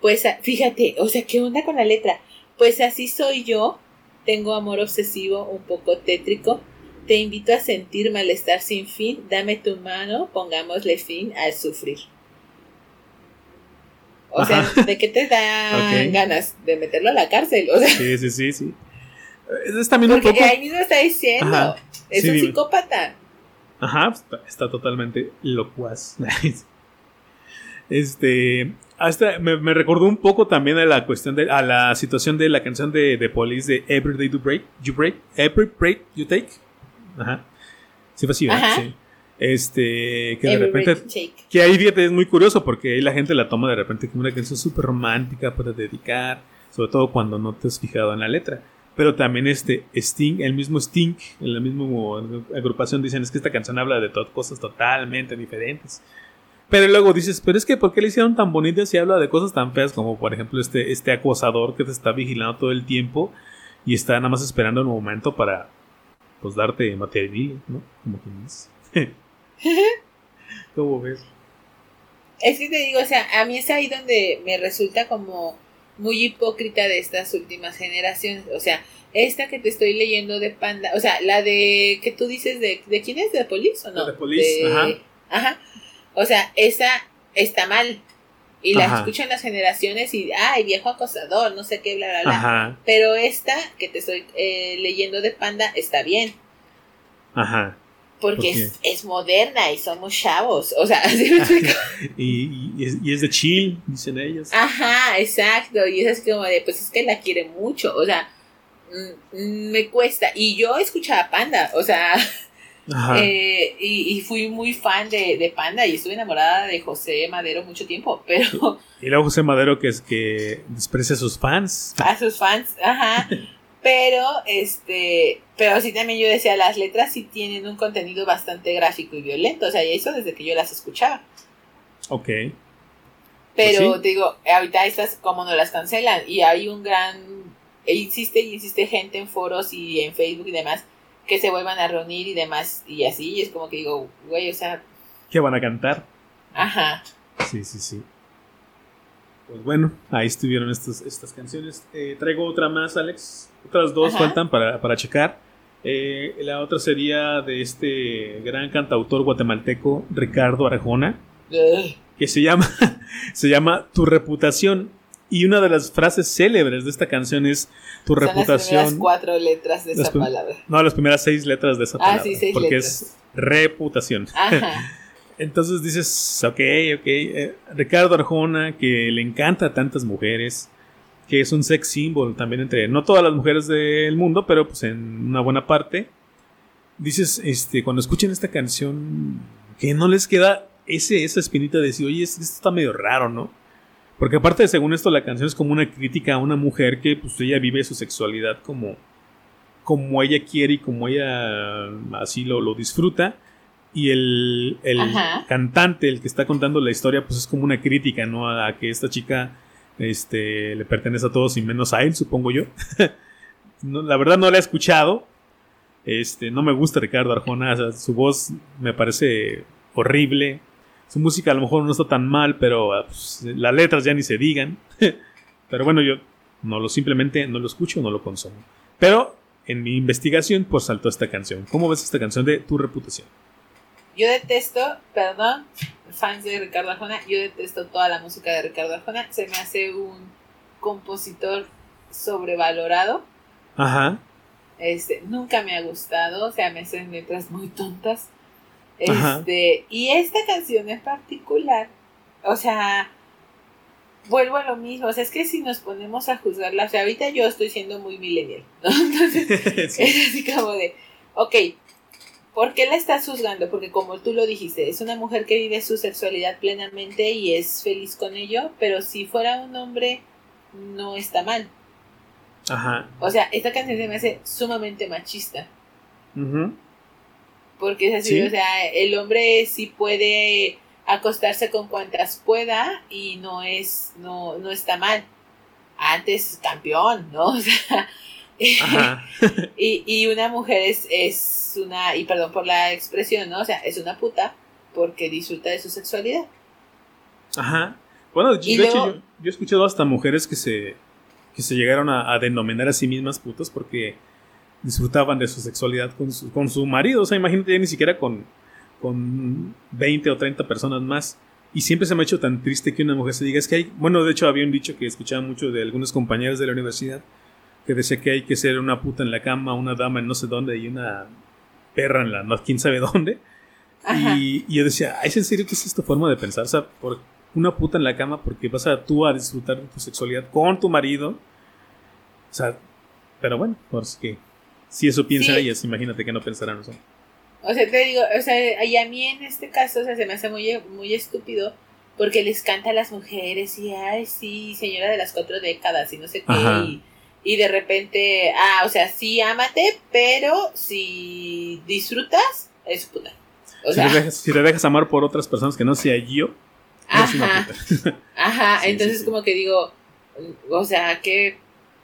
Pues ah, fíjate, o sea, ¿qué onda con la letra? Pues así soy yo, tengo amor obsesivo, un poco tétrico, te invito a sentir malestar sin fin, dame tu mano, pongámosle fin al sufrir. O sea, ¿de qué te dan ganas? De meterlo a la cárcel. O sea, sí, sí, sí, sí. Es también Porque un poco... ahí mismo está diciendo, es un psicópata. Ajá, está, totalmente locuaz. este, hasta me, recordó un poco también a la cuestión de, a la situación de la canción de, de Police de Every Day You Break, You Break, Every Break You Take. Ajá. Sí, fue así, Sí. Este, que de repente, que ahí fíjate, es muy curioso porque ahí la gente la toma de repente como una canción súper romántica para dedicar, sobre todo cuando no te has fijado en la letra. Pero también este Sting, el mismo Sting, en la misma agrupación dicen es que esta canción habla de cosas totalmente diferentes. Pero luego dices, pero es que ¿por qué le hicieron tan bonita si habla de cosas tan feas como por ejemplo este, este acosador que te está vigilando todo el tiempo y está nada más esperando un momento para pues darte material, ¿no? Como quien dice. ¿Cómo ves? Es que te digo, o sea, a mí es ahí donde me resulta como muy hipócrita de estas últimas generaciones. O sea, esta que te estoy leyendo de Panda, o sea, la de que tú dices de, ¿de quién es? ¿De Police o no? De ajá. Ajá. O sea, esa está mal. Y la escuchan las generaciones y, ay, viejo acosador, no sé qué, bla, bla, bla. Ajá. Pero esta que te estoy eh, leyendo de Panda está bien. Ajá. Porque es, moderna y somos chavos. O sea, y, y, es, de chill, dicen ellos. Ajá, exacto. Y es como de, pues es que la quiere mucho. O sea, mm, mm, me cuesta. Y yo escuchaba Panda, o sea. Eh, y, fui muy fan de, Panda y estuve enamorada de José Madero mucho tiempo, pero... Y luego José Madero que es que desprecia a sus fans. A sus fans, ajá. Pero, este, pero sí también yo decía, las letras sí tienen un contenido bastante gráfico y violento, o sea, y eso desde que yo las escuchaba. Ok. Pero pues digo, ahorita estas como no las cancelan y hay un gran, e insiste y insiste gente en foros y en Facebook y demás que se vuelvan a reunir y demás y así, y es como que digo, güey, o sea... Que van a cantar. Ajá. Sí, sí, sí. Pues bueno, ahí estuvieron estas, estas canciones. Eh, traigo otra más, Alex. Otras dos faltan para, checar. Eh, la otra sería de este gran cantautor guatemalteco Ricardo Arjona, que se llama, se llama Tu reputación. Y una de las frases célebres de esta canción es Tu reputación. Las cuatro letras de esa palabra. No, las primeras seis letras de esa ah, palabra. porque es reputación. Entonces dices, ok, ok. Eh, Ricardo Arjona, que le encanta a tantas mujeres que es un sex symbol también entre, no todas las mujeres del mundo, pero pues en una buena parte. Dices, este, cuando escuchen esta canción, que no les queda ese, esa espinita de decir, oye, esto está medio raro, ¿no? Porque aparte, de según esto, la canción es como una crítica a una mujer que pues ella vive su sexualidad como, como ella quiere y como ella así lo, lo disfruta. Y el, el cantante, el que está contando la historia, pues es como una crítica, ¿no? A que esta chica este, le pertenece a todos y menos a él, supongo yo. la verdad no la he escuchado. Este, no me gusta Ricardo Arjona, su voz me parece horrible. Su música a lo mejor no está tan mal, pero ah, pues, las letras ya ni se digan. pero bueno, yo no lo simplemente no lo escucho, no lo consumo. Pero en mi investigación pues saltó esta canción. ¿Cómo ves esta canción de Tu reputación? Yo detesto, perdón, fans de Ricardo Arjona, yo detesto toda la música de Ricardo Arjona. Se me hace un compositor sobrevalorado. Ajá. Este, nunca me ha gustado, o sea, me hacen letras muy tontas. Este, y esta canción en particular, o sea, vuelvo a lo mismo, o sea, es que si nos ponemos a juzgarla, o sea, ahorita yo estoy siendo muy millennial, ¿no? Entonces, es así como de, ok, ¿por qué la estás juzgando? Porque como tú lo dijiste, es una mujer que vive su sexualidad plenamente y es feliz con ello, pero si fuera un hombre, no está mal. Ajá. O sea, esta canción se me hace sumamente machista. Porque es así, o sea, el hombre sí puede acostarse con cuantas pueda y no es, no, no está mal. Antes campeón, ¿no? O sea, y, y, una mujer es, es una, y perdón por la expresión, ¿no? O sea, es una puta porque disfruta de su sexualidad. Ajá. Bueno, de hecho, yo, he escuchado hasta mujeres que se, que se llegaron a, a denominar a sí mismas putas porque disfrutaban de su sexualidad con su, con su marido. O sea, imagínate ni siquiera con, con 20 o 30 personas más. Y siempre se me ha hecho tan triste que una mujer se diga, es que hay, bueno, de hecho había un dicho que escuchaba mucho de algunos compañeros de la universidad, que decía que hay que ser una puta en la cama, una dama en no sé dónde y una perra en la no quién sabe dónde. Y, yo decía, ¿es en serio que es esta forma de pensar? O sea, por una puta en la cama porque vas a tú a disfrutar de tu sexualidad con tu marido. O sea, pero bueno, pues que si eso piensa ellas, imagínate que no pensarán eso. O sea, te digo, o sea, y a mí en este caso, o sea, se me hace muy, muy estúpido porque les canta a las mujeres y, ay, sí, señora de las cuatro décadas y no sé qué. Y, de repente, ah, o sea, sí, ámate, pero si disfrutas, es puta. O si, sea, te dejas, amar por otras personas que no sea yo, ajá, Ajá, entonces como que digo, o sea, ¿qué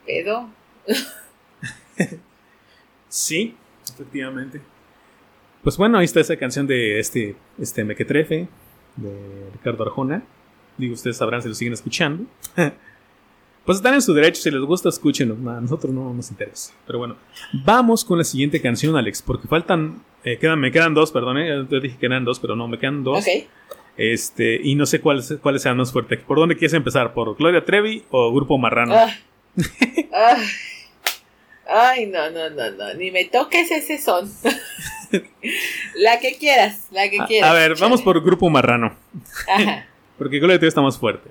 pedo? Sí, efectivamente. Pues bueno, ahí está esa canción de este, este Mequetrefe, de Ricardo Arjona. Digo, ustedes sabrán si lo siguen escuchando. pues están en su derecho, si les gusta, escúchenlo. A nosotros no nos interesa. Pero bueno, vamos con la siguiente canción, Alex, porque faltan, eh, quedan, me quedan dos, perdón, eh, te dije que eran dos, pero no, me quedan dos. Este, y no sé cuáles cuáles sean más fuertes. ¿Por dónde quieres empezar? ¿Por Gloria Trevi o Grupo Marrano? Ah. Ah. Ay, no, no, no, no, ni me toques ese son. la que quieras, la que quieras. A, ver, vamos por Grupo Marrano. Ajá. Porque Gloria está más fuerte.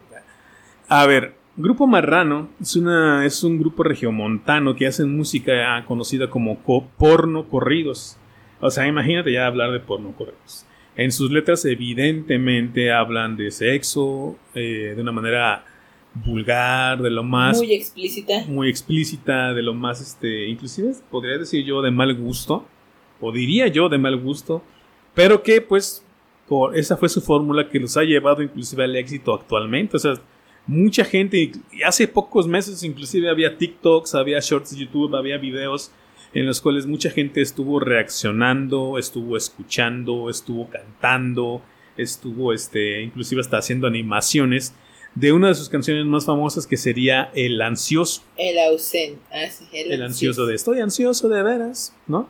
A ver, Grupo Marrano es, una, es un grupo regiomontano que hacen música conocida como porno corridos. O sea, imagínate ya hablar de porno corridos. En sus letras evidentemente hablan de sexo eh, de una manera vulgar, de lo más... Muy explícita. Muy explícita, de lo más, este, inclusive podría decir yo de mal gusto, o diría yo de mal gusto, pero que pues por, esa fue su fórmula que los ha llevado inclusive al éxito actualmente. O sea, mucha gente, hace pocos meses inclusive había TikToks, había shorts de YouTube, había videos en los cuales mucha gente estuvo reaccionando, estuvo escuchando, estuvo cantando, estuvo este, inclusive hasta haciendo animaciones de una de sus canciones más famosas que sería El Ansioso. El ausente. Ah, el, ansioso. de Estoy ansioso de veras, ¿no?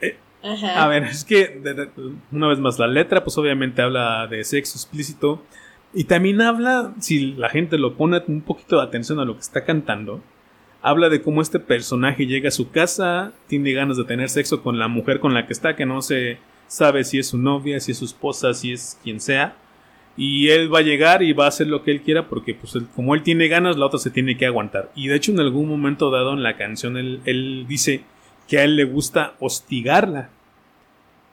Eh, a ver, es que una vez más la letra pues obviamente habla de sexo explícito y también habla, si la gente lo pone un poquito de atención a lo que está cantando, habla de cómo este personaje llega a su casa, tiene ganas de tener sexo con la mujer con la que está, que no se sabe si es su novia, si es su esposa, si es quien sea y él va a llegar y va a hacer lo que él quiera porque pues como él tiene ganas, la otra se tiene que aguantar. Y de hecho en algún momento dado en la canción él, dice que a él le gusta hostigarla,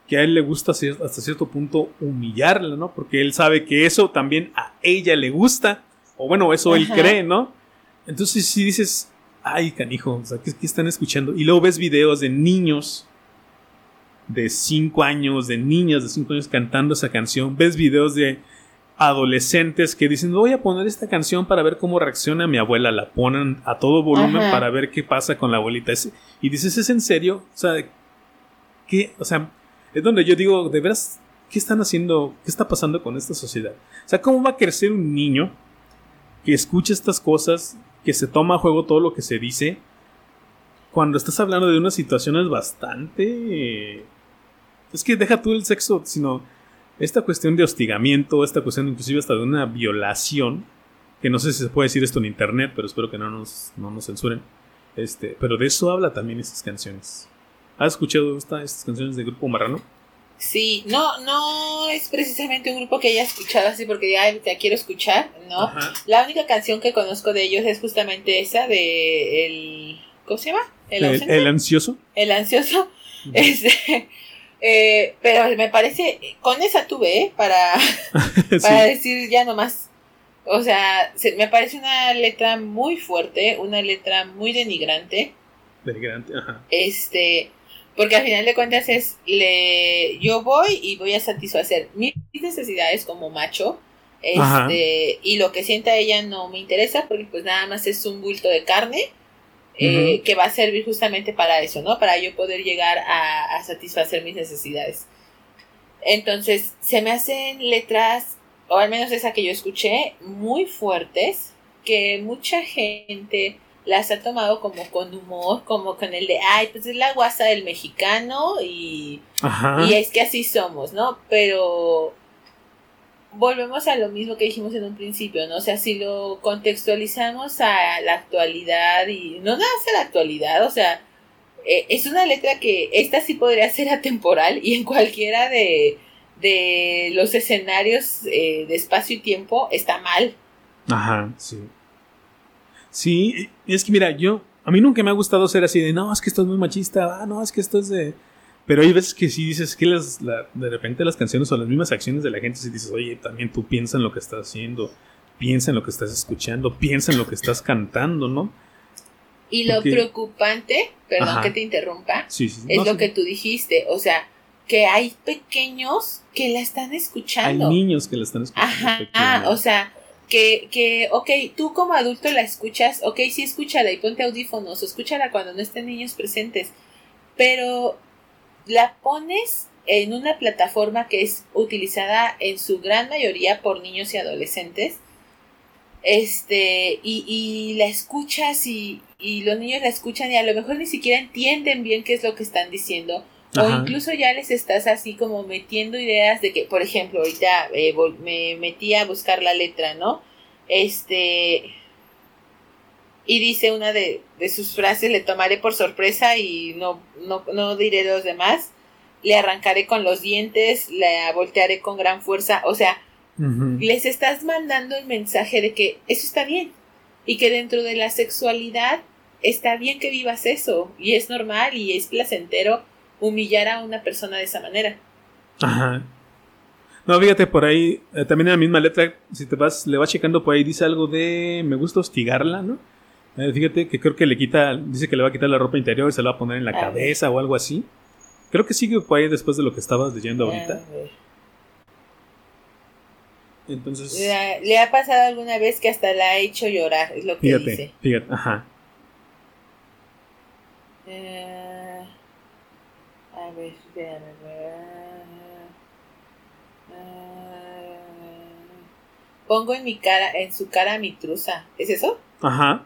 que a él le gusta hasta cierto punto humillarla, ¿no? Porque él sabe que eso también a ella le gusta, o bueno, eso él cree, ¿no? Entonces si dices, ay canijo, o sea, ¿qué, ¿qué, están escuchando? Y luego ves videos de niños de 5 años, de niñas de 5 años cantando esa canción, ves videos de adolescentes que dicen voy a poner esta canción para ver cómo reacciona mi abuela, la ponen a todo volumen para ver qué pasa con la abuelita. Y dices, ¿es en serio? O sea, ¿qué? O sea, es donde yo digo, de veras, ¿qué están haciendo? ¿Qué está pasando con esta sociedad? O sea, ¿cómo va a crecer un niño que escucha estas cosas, que se toma a juego todo lo que se dice, cuando estás hablando de unas situaciones bastante... Es que deja tú el sexo, sino esta cuestión de hostigamiento, esta cuestión inclusive hasta de una violación, que no sé si se puede decir esto en internet, pero espero que no nos, no nos censuren, Este, pero de eso habla también estas canciones. ¿Has escuchado estas canciones del grupo Marrano? Sí, no, no es precisamente un grupo que haya escuchado así porque ya te quiero escuchar, ¿no? La única canción que conozco de ellos es justamente esa de el ¿cómo se llama? El, el, ansioso. El ansioso. Este, eh, pero me parece, con esa tuve, ¿eh? Para, para decir ya nomás. O sea, me parece una letra muy fuerte, una letra muy denigrante. Denigrante, ajá. Este, porque al final de cuentas es, le, yo voy y voy a satisfacer mis necesidades como macho. Este, y lo que sienta ella no me interesa porque pues nada más es un bulto de carne eh, que va a servir justamente para eso, ¿no? Para yo poder llegar a, a satisfacer mis necesidades. Entonces, se me hacen letras, o al menos esa que yo escuché, muy fuertes, que mucha gente las ha tomado como con humor, como con el de, ay, pues es la guasa del mexicano y, y es que así somos, ¿no? Pero volvemos a lo mismo que dijimos en un principio, ¿no? O sea, si lo contextualizamos a la actualidad y no nada a la actualidad, o sea, eh, es una letra que esta sí podría ser atemporal y en cualquiera de, de los escenarios eh, de espacio y tiempo está mal. Ajá, sí. Sí, es que mira, yo, a mí nunca me ha gustado ser así de, no, es que esto es muy machista, ah, no, es que esto es de... Pero hay veces que sí dices que las, de repente las canciones o las mismas acciones de la gente, si dices, oye, también tú piensa en lo que estás haciendo, piensa en lo que estás escuchando, piensa en lo que estás cantando, ¿no? Y lo preocupante, perdón que te interrumpa, es lo que tú dijiste, o sea, que hay pequeños que la están escuchando. Hay niños que la están escuchando. Ajá, o sea, que, que, ok, tú como adulto la escuchas, ok, sí escúchala y ponte audífonos o escúchala cuando no estén niños presentes, pero la pones en una plataforma que es utilizada en su gran mayoría por niños y adolescentes, este, y, y la escuchas y, y los niños la escuchan y a lo mejor ni siquiera entienden bien qué es lo que están diciendo o incluso ya les estás así como metiendo ideas de que, por ejemplo, ahorita eh, me metí a buscar la letra, ¿no? Este. Y dice una de, sus frases: Le tomaré por sorpresa y no, no, no diré los demás. Le arrancaré con los dientes, la voltearé con gran fuerza. O sea, les estás mandando el mensaje de que eso está bien. Y que dentro de la sexualidad está bien que vivas eso. Y es normal y es placentero humillar a una persona de esa manera. Ajá. No, fíjate, por ahí, eh, también en la misma letra, si te vas, le vas checando por ahí, dice algo de, me gusta hostigarla, ¿no? Eh, fíjate que creo que le quita, dice que le va a quitar la ropa interior y se la va a poner en la ah, cabeza o algo así. Creo que sigue por ahí después de lo que estabas leyendo ahorita. Ah, Entonces. Le ha, pasado alguna vez que hasta la ha hecho llorar, es lo que fíjate, dice. Fíjate, ajá. Eh, a ver, Pongo en mi cara, en su cara mi truza. ¿Es eso? Ajá.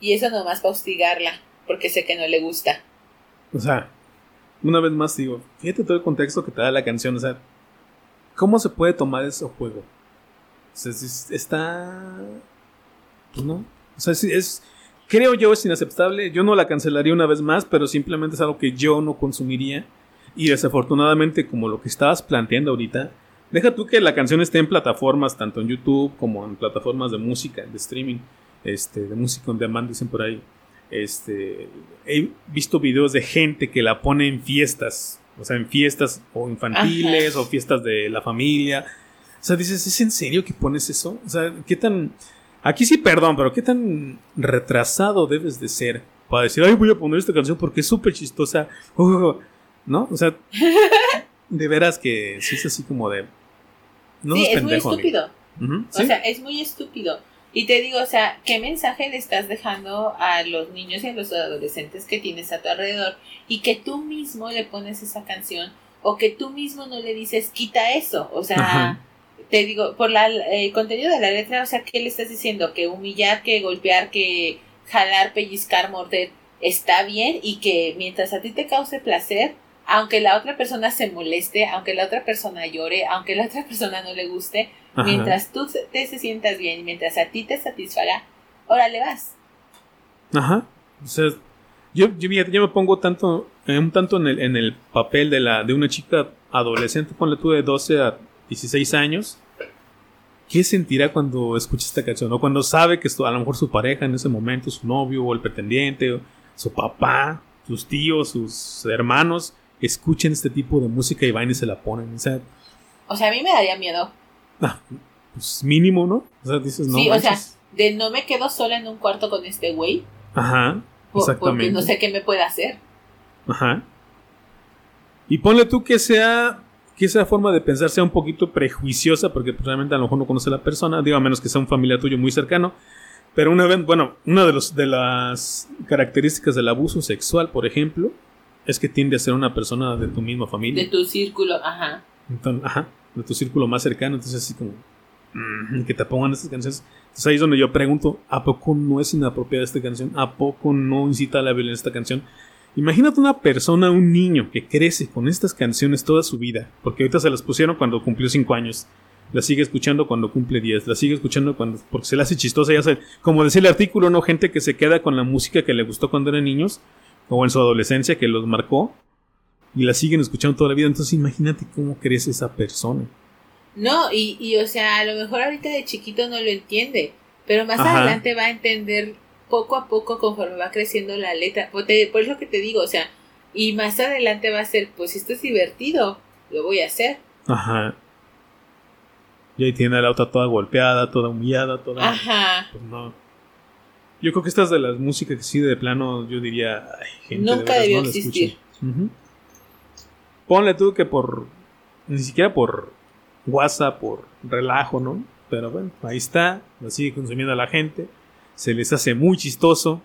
Y eso nomás para hostigarla, porque sé que no le gusta. O sea, una vez más digo, fíjate todo el contexto que te da la canción, o sea, ¿cómo se puede tomar ese juego? O sea, está... Pues no. O sea, es, creo yo es inaceptable. Yo no la cancelaría una vez más, pero simplemente es algo que yo no consumiría. Y desafortunadamente, como lo que estabas planteando ahorita, deja tú que la canción esté en plataformas, tanto en YouTube como en plataformas de música, de streaming, este, de música on demand, dicen por ahí. Este, he visto videos de gente que la pone en fiestas, o sea, en fiestas o infantiles o fiestas de la familia. O sea, dices, ¿es en serio que pones eso? O sea, ¿qué tan Aquí sí, perdón, pero qué tan retrasado debes de ser para decir, ay, voy a poner esta canción porque es súper chistosa. ¿No? O sea, de veras que sí es así como de... No sí, es, muy estúpido. O sea, es muy estúpido. Y te digo, o sea, ¿qué mensaje le estás dejando a los niños y a los adolescentes que tienes a tu alrededor y que tú mismo le pones esa canción o que tú mismo no le dices, quita eso? O sea, te digo, por la, el eh, contenido de la letra, o sea, ¿qué le estás diciendo? Que humillar, que golpear, que jalar, pellizcar, morder está bien y que mientras a ti te cause placer, aunque la otra persona se moleste, aunque la otra persona llore, aunque la otra persona no le guste, mientras tú te se sientas bien mientras a ti te satisfaga, órale vas. Ajá. O sea, yo, yo, yo me pongo tanto, eh, un tanto en el, en el papel de, la, de una chica adolescente, ponle tú de 12 a 16 años. ¿Qué sentirá cuando escucha esta canción? O cuando sabe que a lo mejor su pareja en ese momento, su novio o el pretendiente, o su papá, sus tíos, sus hermanos, escuchen este tipo de música y van y se la ponen. O sea, o sea a mí me daría miedo. Ah, pues mínimo, ¿no? O sea, dices, no. Sí, o sea, de no me quedo sola en un cuarto con este güey. Ajá. Exactamente. Porque no sé qué me puede hacer. Ajá. Y ponle tú que sea que esa forma de pensar sea un poquito prejuiciosa, porque pues, realmente a lo mejor no conoce a la persona, digo, a menos que sea un familiar tuyo muy cercano. Pero una vez, bueno, una de, los, de las características del abuso sexual, por ejemplo, es que tiende a ser una persona de tu misma familia. De tu círculo, ajá. Entonces, ajá, de tu círculo más cercano. Entonces, así como, mm, que te pongan estas canciones. Entonces ahí es donde yo pregunto, ¿a poco no es inapropiada esta canción? ¿A poco no incita a la violencia esta canción? Imagínate una persona, un niño que crece con estas canciones toda su vida, porque ahorita se las pusieron cuando cumplió 5 años, la sigue escuchando cuando cumple 10, la sigue escuchando cuando porque se le hace chistosa, ya sé, como decía el artículo, no gente que se queda con la música que le gustó cuando eran niños o en su adolescencia que los marcó y la siguen escuchando toda la vida, entonces imagínate cómo crece esa persona. No, y, y o sea, a lo mejor ahorita de chiquito no lo entiende, pero más adelante va a entender poco a poco conforme va creciendo la letra. Por, por eso que te digo, o sea, y más adelante va a ser, pues esto es divertido, lo voy a hacer. Ajá. Y ahí tiene a la otra toda golpeada, toda humillada, toda... Ajá. Pues no. Yo creo que estas de las músicas que sí de plano, yo diría, gente Nunca debió existir. Ponle tú que por, ni siquiera por WhatsApp, por relajo, ¿no? Pero bueno, ahí está, la sigue consumiendo a la gente se les hace muy chistoso.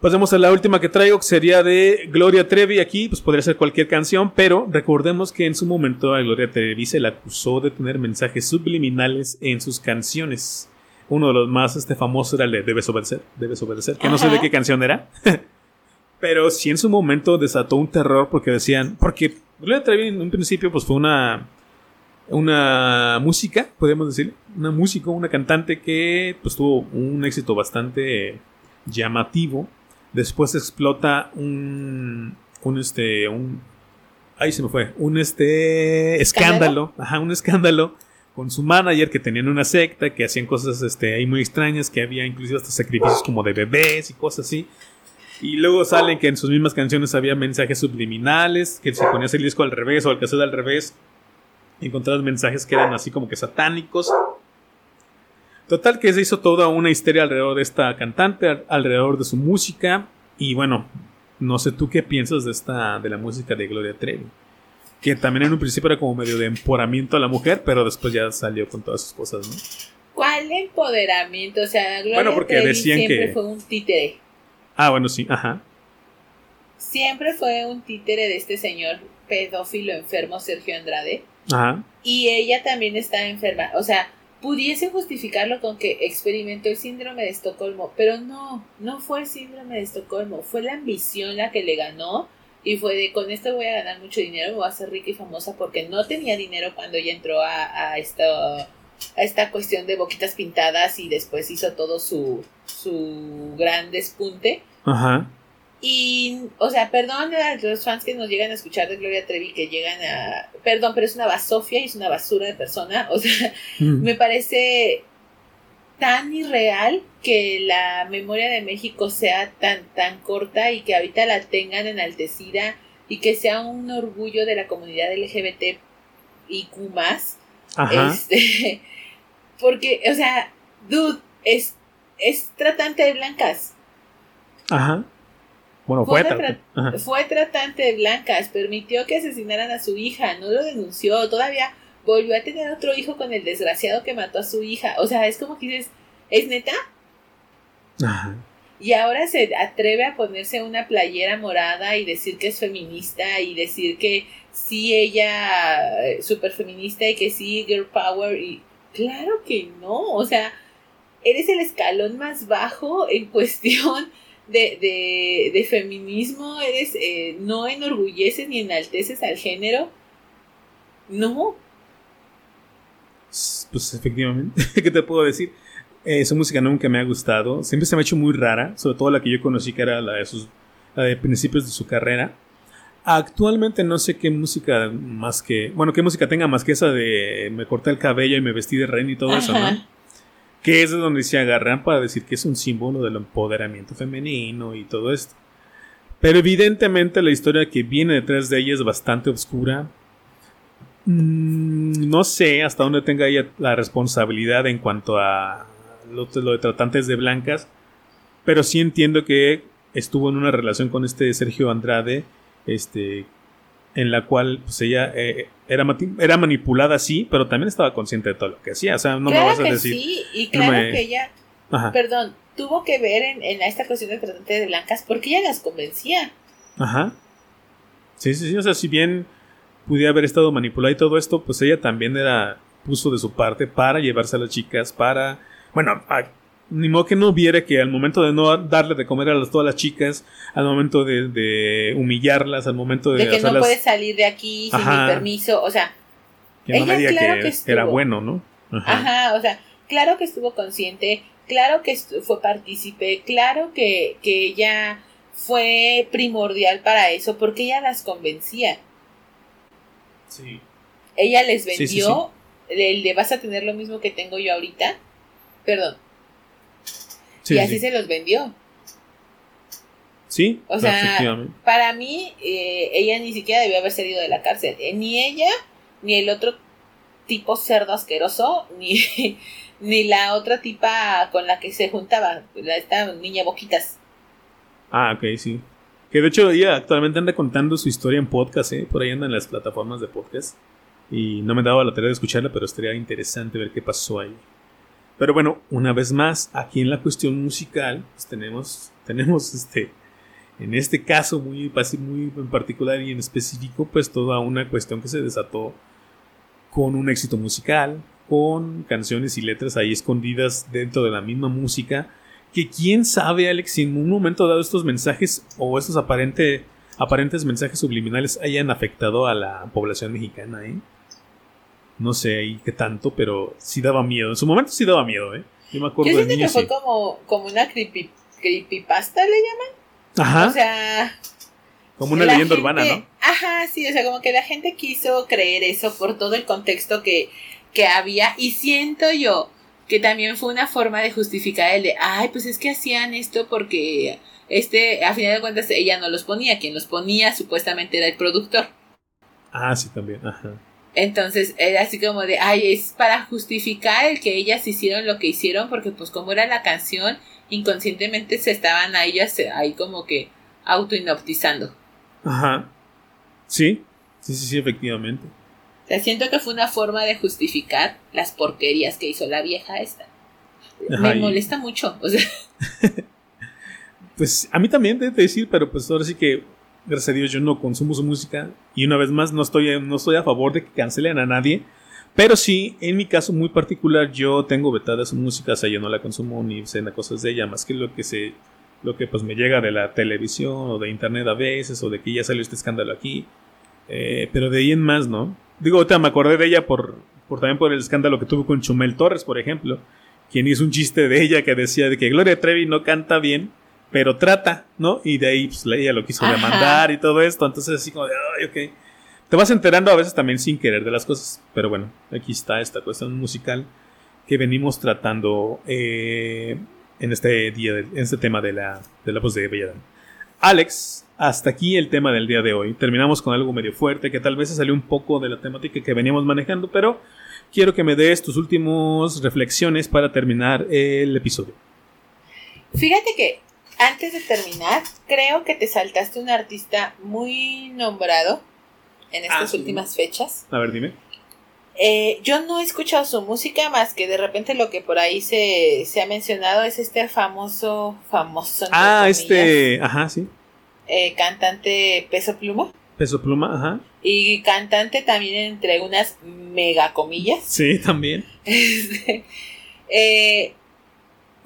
Pasemos a la última que traigo, que sería de Gloria Trevi. Aquí, pues podría ser cualquier canción, pero recordemos que en su momento a Gloria Trevi se la acusó de tener mensajes subliminales en sus canciones. Uno de los más este, famosos era el de Debes obedecer, Debes obedecer, que no sé de qué canción era. pero sí en su momento desató un terror porque decían, porque Gloria Trevi en un principio pues fue una una música, podemos decir, una música, una cantante que pues tuvo un éxito bastante llamativo. Después explota un, un este, un, ahí se me fue, un este escándalo, ajá, un escándalo con su manager que tenían una secta, que hacían cosas este, ahí muy extrañas, que había inclusive hasta sacrificios como de bebés y cosas así. Y luego salen que en sus mismas canciones había mensajes subliminales, que se ponía el disco al revés o al cassette al revés encontrar mensajes que eran así como que satánicos. Total que se hizo toda una histeria alrededor de esta cantante, alrededor de su música. Y bueno, no sé tú qué piensas de esta, de la música de Gloria Trevi. Que también en un principio era como medio de empoderamiento a la mujer, pero después ya salió con todas sus cosas, ¿no? ¿Cuál empoderamiento? O sea, Gloria bueno, porque Trevi siempre fue un títere. Ah, bueno, sí, ajá. Siempre fue un títere de este señor pedófilo enfermo Sergio Andrade. Y ella también está enferma. O sea, pudiese justificarlo con que experimentó el síndrome de Estocolmo, pero no, no fue el síndrome de Estocolmo, fue la ambición la que le ganó y fue de con esto voy a ganar mucho dinero, me voy a hacer rica y famosa porque no tenía dinero cuando ella entró a, a, esta, a esta cuestión de boquitas pintadas y después hizo todo su, su gran despunte. Ajá. Y, o sea, perdón a los fans que nos llegan a escuchar de Gloria Trevi, que llegan a. Perdón, pero es una basofia y es una basura de persona. O sea, mm. me parece tan irreal que la memoria de México sea tan, tan corta y que ahorita la tengan enaltecida y que sea un orgullo de la comunidad LGBT y Q Este, porque, o sea, dude, es, es tratante de blancas. Ajá. Bueno, fue, fue, tratante de blancas, permitió que asesinaran a su hija, no lo denunció, todavía volvió a tener otro hijo con el desgraciado que mató a su hija. O sea, es como que dices, ¿es neta? Y ahora se atreve a ponerse una playera morada y decir que es feminista y decir que sí ella eh, super feminista y que sí girl power y claro que no, o sea, eres el escalón más bajo en cuestión de, de, de feminismo, eres, eh, no enorgulleces ni enalteces al género. No. Pues efectivamente, ¿qué te puedo decir? Eh, su música nunca me ha gustado. Siempre se me ha hecho muy rara. Sobre todo la que yo conocí, que era la de, sus, la de principios de su carrera. Actualmente no sé qué música más que. Bueno, qué música tenga más que esa de me corté el cabello y me vestí de reina y todo eso, ¿no? Que es de donde se agarran para decir que es un símbolo del empoderamiento femenino y todo esto. Pero evidentemente la historia que viene detrás de ella es bastante oscura. Mm, no sé hasta dónde tenga ella la responsabilidad en cuanto a lo, lo de tratantes de blancas. Pero sí entiendo que estuvo en una relación con este Sergio Andrade este, en la cual pues ella eh, era, era manipulada, sí, pero también estaba consciente de todo lo que hacía. O sea, no me vas a decir. Sí, y claro que ella, perdón, tuvo que ver en, esta cuestión de tratante de blancas porque ella las convencía. Ajá. Sí, sí, sí. O sea, si bien pudiera haber estado manipulada y todo esto, pues ella también era puso de su parte para llevarse a las chicas, para. Bueno, ni modo que no viera que al momento de no darle de comer a todas las chicas, al momento de, humillarlas, al momento de. De que no puedes salir de aquí sin mi permiso, o sea. Que ella, claro que, era bueno, ¿no? Ajá. o sea, claro que estuvo consciente, claro que fue partícipe, claro que, que ella fue primordial para eso, porque ella las convencía. Sí. Ella les vendió el de vas a tener lo mismo que tengo yo ahorita. Perdón, y así se los vendió. Sí, o sea, para mí, eh, ella ni siquiera debió haber salido de la cárcel. Eh, ni ella, ni el otro tipo cerdo asqueroso, ni, ni la otra tipa con la que se juntaba, la, esta niña Boquitas. Ah, ok, sí. Que de hecho ella actualmente anda contando su historia en podcast, ¿eh? Por ahí anda en las plataformas de podcast. Y no me daba la tarea de escucharla, pero estaría interesante ver qué pasó ahí. Pero bueno, una vez más, aquí en la cuestión musical, pues tenemos, tenemos este, en este caso muy, muy en particular y en específico, pues toda una cuestión que se desató con un éxito musical, con canciones y letras ahí escondidas dentro de la misma música, que quién sabe, Alex, si en un momento dado estos mensajes o estos aparente, aparentes mensajes subliminales hayan afectado a la población mexicana, ¿eh? No sé ahí qué tanto, pero sí daba miedo. En su momento sí daba miedo, ¿eh? Yo me acuerdo Yo siento que fue como, como una creepy, creepypasta, ¿le llaman? Ajá. O sea... Como una leyenda urbana, ¿no? Ajá, sí, o sea, como que la gente quiso creer eso por todo el contexto que, que había. Y siento yo que también fue una forma de justificar el de, ay, pues es que hacían esto porque, este, a final de cuentas, ella no los ponía. Quien los ponía supuestamente era el productor. Ah, sí, también, ajá. Entonces era así como de, ay, es para justificar el que ellas hicieron lo que hicieron, porque pues como era la canción, inconscientemente se estaban a ellas ahí como que autoinoptizando. Ajá. Sí, sí, sí, sí, efectivamente. O sea, siento que fue una forma de justificar las porquerías que hizo la vieja esta. Me molesta mucho, o sea. pues a mí también, de decir, pero pues ahora sí que gracias a Dios yo no consumo su música y una vez más no estoy, no estoy a favor de que cancelen a nadie. Pero sí, en mi caso muy particular, yo tengo vetada su música, o sea, yo no la consumo ni sé cosas de ella, más que lo que se, lo que pues me llega de la televisión o de internet a veces, o de que ya salió este escándalo aquí. Eh, pero de ahí en más, ¿no? Digo, ahorita me acordé de ella por, por también por el escándalo que tuvo con Chumel Torres, por ejemplo, quien hizo un chiste de ella que decía de que Gloria Trevi no canta bien, pero trata, ¿no? Y de ahí pues, ella lo quiso demandar y todo esto, entonces así como de, ay, ok. Te vas enterando a veces también sin querer de las cosas, pero bueno, aquí está esta cuestión musical que venimos tratando eh, en este día, en este tema de la, de la voz de Belladán. Alex, hasta aquí el tema del día de hoy. Terminamos con algo medio fuerte que tal vez se salió un poco de la temática que veníamos manejando, pero quiero que me des tus últimas reflexiones para terminar el episodio. Fíjate que antes de terminar, creo que te saltaste un artista muy nombrado en estas ah, últimas fechas. A ver, dime. Eh, yo no he escuchado su música más que de repente lo que por ahí se, ha mencionado es este famoso, famoso. Ah, este, ajá, sí. Eh, cantante Peso Pluma. Peso Pluma, ajá. Y cantante también entre unas mega comillas. Sí, también. Este, eh,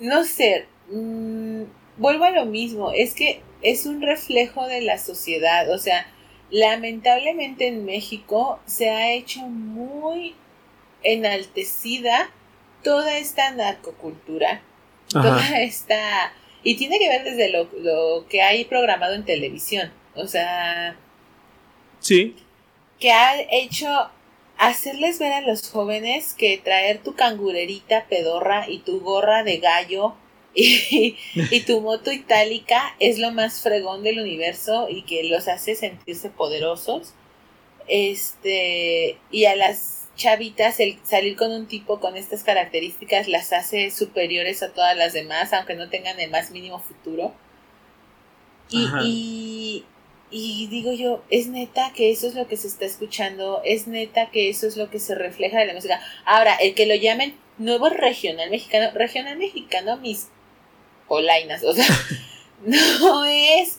no sé, mm, vuelvo a lo mismo, es que es un reflejo de la sociedad, o sea, lamentablemente en México se ha hecho muy enaltecida toda esta narcocultura, toda esta... Y tiene que ver desde lo, lo que hay programado en televisión. O sea... Sí. Que ha hecho hacerles ver a los jóvenes que traer tu cangurerita pedorra y tu gorra de gallo y, tu moto itálica es lo más fregón del universo y que los hace sentirse poderosos. Este, y a las chavitas el salir con un tipo con estas características las hace superiores a todas las demás, aunque no tengan el más mínimo futuro. y, y digo yo, es neta que eso es lo que se está escuchando, es neta que eso es lo que se refleja de la música. Ahora, el que lo llamen nuevo regional mexicano, regional mexicano, mis polainas, o sea, no es,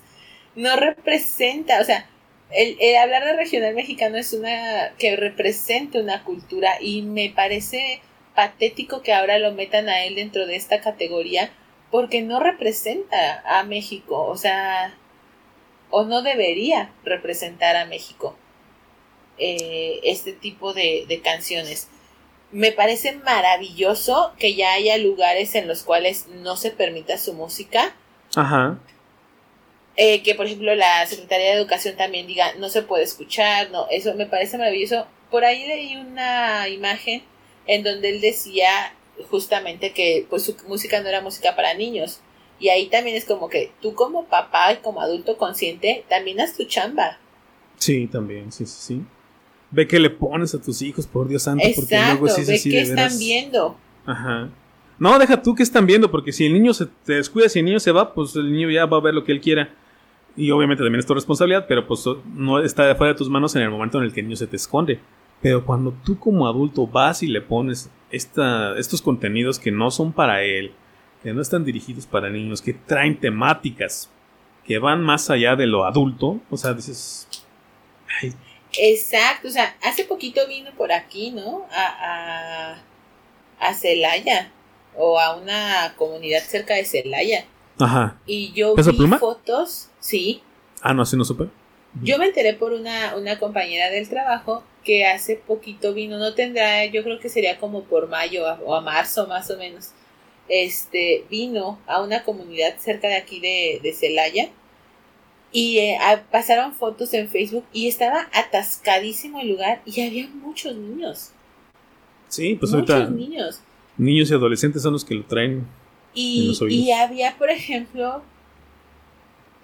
no representa, o sea, el, el, hablar de regional mexicano es una que representa una cultura y me parece patético que ahora lo metan a él dentro de esta categoría porque no representa a México, o sea, o no debería representar a México eh, este tipo de, canciones. Me parece maravilloso que ya haya lugares en los cuales no se permita su música. Ajá. Eh, que por ejemplo la Secretaría de Educación también diga no se puede escuchar, no, eso me parece maravilloso. Por ahí leí una imagen en donde él decía justamente que pues su música no era música para niños y ahí también es como que tú como papá y como adulto consciente, también haz tu chamba. Sí, también, sí, sí, sí. Ve que le pones a tus hijos, por Dios santo, porque luego sí ve qué están viendo. Ajá. No, deja tú que están viendo, porque si el niño se te descuida, si el niño se va, pues el niño ya va a ver lo que él quiera. Y obviamente también es tu responsabilidad, pero pues no está fuera de tus manos en el momento en el que el niño se te esconde. Pero cuando tú como adulto vas y le pones esta, estos contenidos que no son para él, que no están dirigidos para niños, que traen temáticas que van más allá de lo adulto, o sea, dices... Exacto, o sea, hace poquito vino por aquí, ¿no? A, a, a Celaya, o a una comunidad cerca de Celaya. Ajá. Y yo vi fotos, sí. Ah, no, así no supe. Yo me enteré por una, una compañera del trabajo que hace poquito vino, no tendrá, yo creo que sería como por mayo o a marzo más o menos este, vino a una comunidad cerca de aquí de, de Celaya y eh, pasaron fotos en Facebook y estaba atascadísimo el lugar y había muchos niños. Sí, pues muchos niños. Niños y adolescentes son los que lo traen. Y, y había, por ejemplo,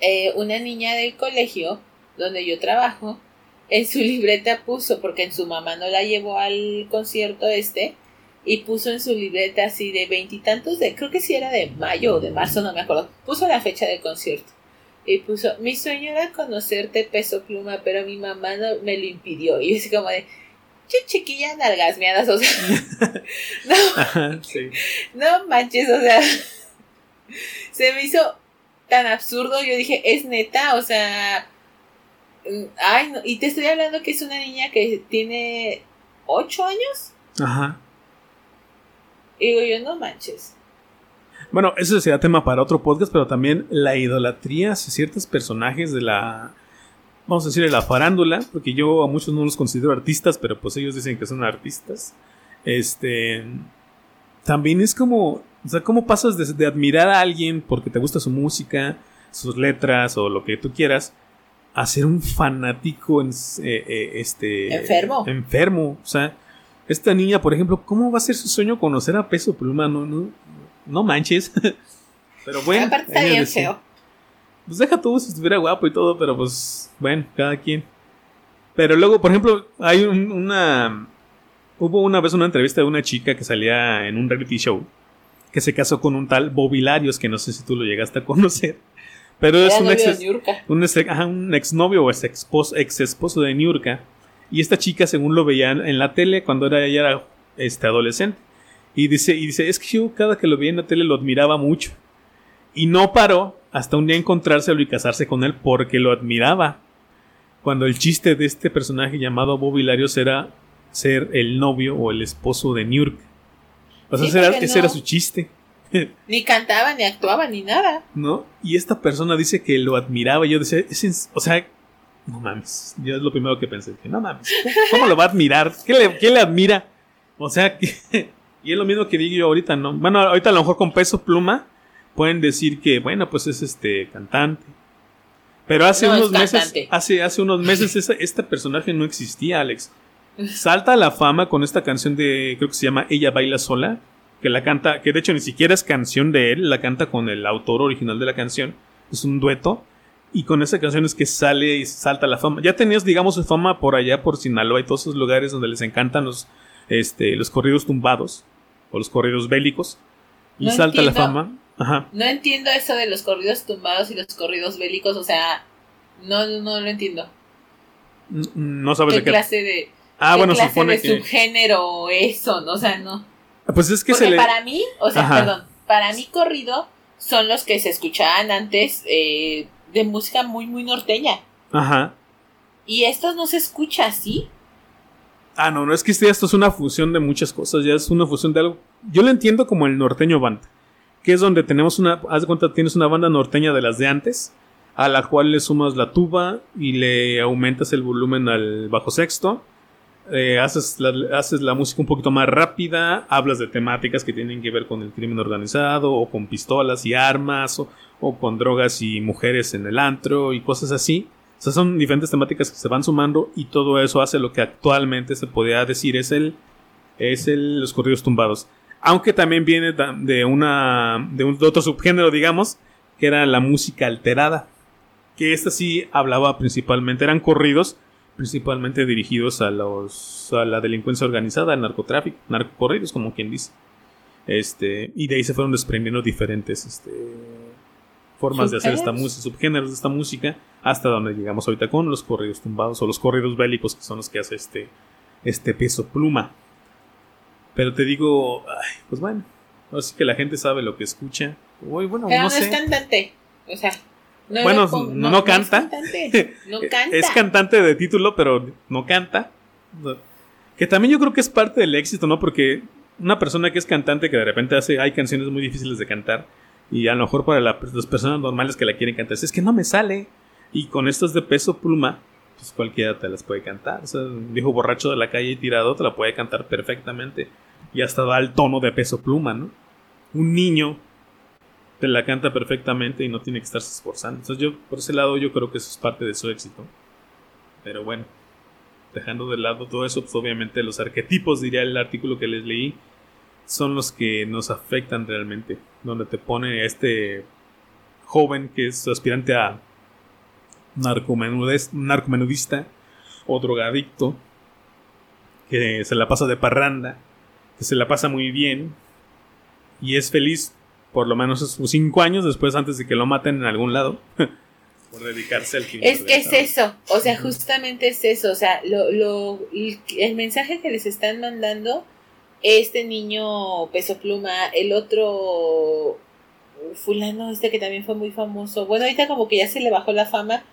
eh, una niña del colegio donde yo trabajo, en su libreta puso, porque en su mamá no la llevó al concierto este, y puso en su libreta así de veintitantos de, creo que sí era de mayo o de marzo, no me acuerdo, puso la fecha del concierto. Y puso, mi sueño era conocerte peso pluma, pero mi mamá no me lo impidió. Y así como de, che chiquilla nalgasmeadas, o sea, no, no manches, o sea, se me hizo tan absurdo, yo dije, es neta, o sea, mm, ay, no, y te estoy hablando que es una niña que tiene ocho años. Ajá. Y digo yo, no manches. Bueno, eso sería tema para otro podcast, pero también la idolatría hacia ciertos personajes de la, vamos a decir, de la farándula, porque yo a muchos no los considero artistas, pero pues ellos dicen que son artistas. Este, también es como, o sea, ¿cómo pasas de, admirar a alguien porque te gusta su música, sus letras o lo que tú quieras, a ser un fanático en, eh, eh, este, enfermo? Enfermo, o sea esta niña, por ejemplo, ¿cómo va a ser su sueño conocer a Peso Pluma? No, no, no manches. pero bueno. Aparte está bien feo. Pues deja todo si estuviera guapo y todo, pero pues, bueno, cada quien. Pero luego, por ejemplo, hay una. Hubo una vez una entrevista de una chica que salía en un reality show que se casó con un tal Bobilarios, que no sé si tú lo llegaste a conocer. Pero es un ex, un, ex, un exnovio o ex esposo, ex esposo de Niurka y esta chica, según lo veía en la tele, cuando era, ella era este, adolescente. Y dice, y dice, es que yo cada que lo veía en la tele lo admiraba mucho. Y no paró hasta un día encontrárselo y casarse con él porque lo admiraba. Cuando el chiste de este personaje llamado Bob Hilarios era ser el novio o el esposo de York. O sea, ese, era, su chiste. Ni cantaba, ni actuaba, ni nada. ¿No? Y esta persona dice que lo admiraba. Y yo decía, o sea, no mames. Yo es lo primero que pensé. Que no mames. ¿Cómo lo va a admirar? ¿Qué le, le admira? O sea, que Y es lo mismo que digo yo ahorita, ¿no? Bueno, ahorita a lo mejor con peso pluma pueden decir que, bueno, pues es este cantante. Pero hace unos meses, hace, hace unos meses este personaje no existía, Alex. Salta a la fama con esta canción de, creo que se llama Ella baila sola, que la canta, que de hecho ni siquiera es canción de él, la canta con el autor original de la canción, es un dueto. Y con esa canción es que sale y salta a la fama. Ya tenías, digamos, fama por allá, por Sinaloa y todos esos lugares donde les encantan los, este, los corridos tumbados o los corridos bélicos. Y salta la fama. Ajá. No entiendo eso de los corridos tumbados y los corridos bélicos, o sea, no, no, lo entiendo. No sabes de qué clase de Ah, bueno, clase supone de subgénero eso, ¿no? o sea, no. Pues es que se le... para mí, o sea, perdón, para mí corrido son los que se escuchaban antes eh, de música muy muy norteña. Ajá. Y estos no se escucha así. Ah, no, no es que esto es una fusión de muchas cosas, ya es una fusión de algo. Yo lo entiendo como el norteño band que es donde tenemos una, haz de cuenta, tienes una banda norteña de las de antes, a la cual le sumas la tuba y le aumentas el volumen al bajo sexto, eh, haces, la, haces la música un poquito más rápida, hablas de temáticas que tienen que ver con el crimen organizado, o con pistolas y armas, o, con drogas y mujeres en el antro y cosas así. O son diferentes temáticas que se van sumando y todo eso hace lo que actualmente se podría decir es el es el, los corridos tumbados aunque también viene de una de, un, otro subgénero, digamos, que era la música alterada, que esta sí hablaba principalmente, eran corridos principalmente dirigidos a los a la delincuencia organizada, al narcotráfico, narcocorridos como quien dice. Este, y de ahí se fueron desprendiendo diferentes este, formas de hacer esta música, subgéneros de esta música, hasta donde llegamos ahorita con los corridos tumbados o los corridos bélicos, que son los que hace este, este peso pluma. Pero te digo, pues bueno, así que la gente sabe lo que escucha. Uy, bueno, no, es cantante, o sea. No bueno, no, canta. No, canta. es cantante de título, pero no canta. Que también yo creo que es parte del éxito, ¿no? Porque una persona que es cantante que de repente hace, hay canciones muy difíciles de cantar y a lo mejor para las personas normales que la quieren cantar, es que no me sale. Y con estos de peso pluma, pues cualquiera te las puede cantar. O sea, un viejo borracho de la calle y tirado te la puede cantar perfectamente. Y hasta da el tono de peso pluma, ¿no? Un niño te la canta perfectamente y no tiene que estarse esforzando. Entonces yo, por ese lado, yo creo que eso es parte de su éxito. Pero bueno, dejando de lado todo eso, pues obviamente los arquetipos, diría el artículo que les leí, son los que nos afectan realmente. Donde te pone este joven que es aspirante a narcomenudista o drogadicto que se la pasa de parranda, que se la pasa muy bien y es feliz por lo menos sus cinco años después antes de que lo maten en algún lado. por dedicarse al Es que es eso, o sea, justamente es eso, o sea, lo, lo, el mensaje que les están mandando, este niño peso pluma, el otro fulano, este que también fue muy famoso, bueno, ahorita como que ya se le bajó la fama,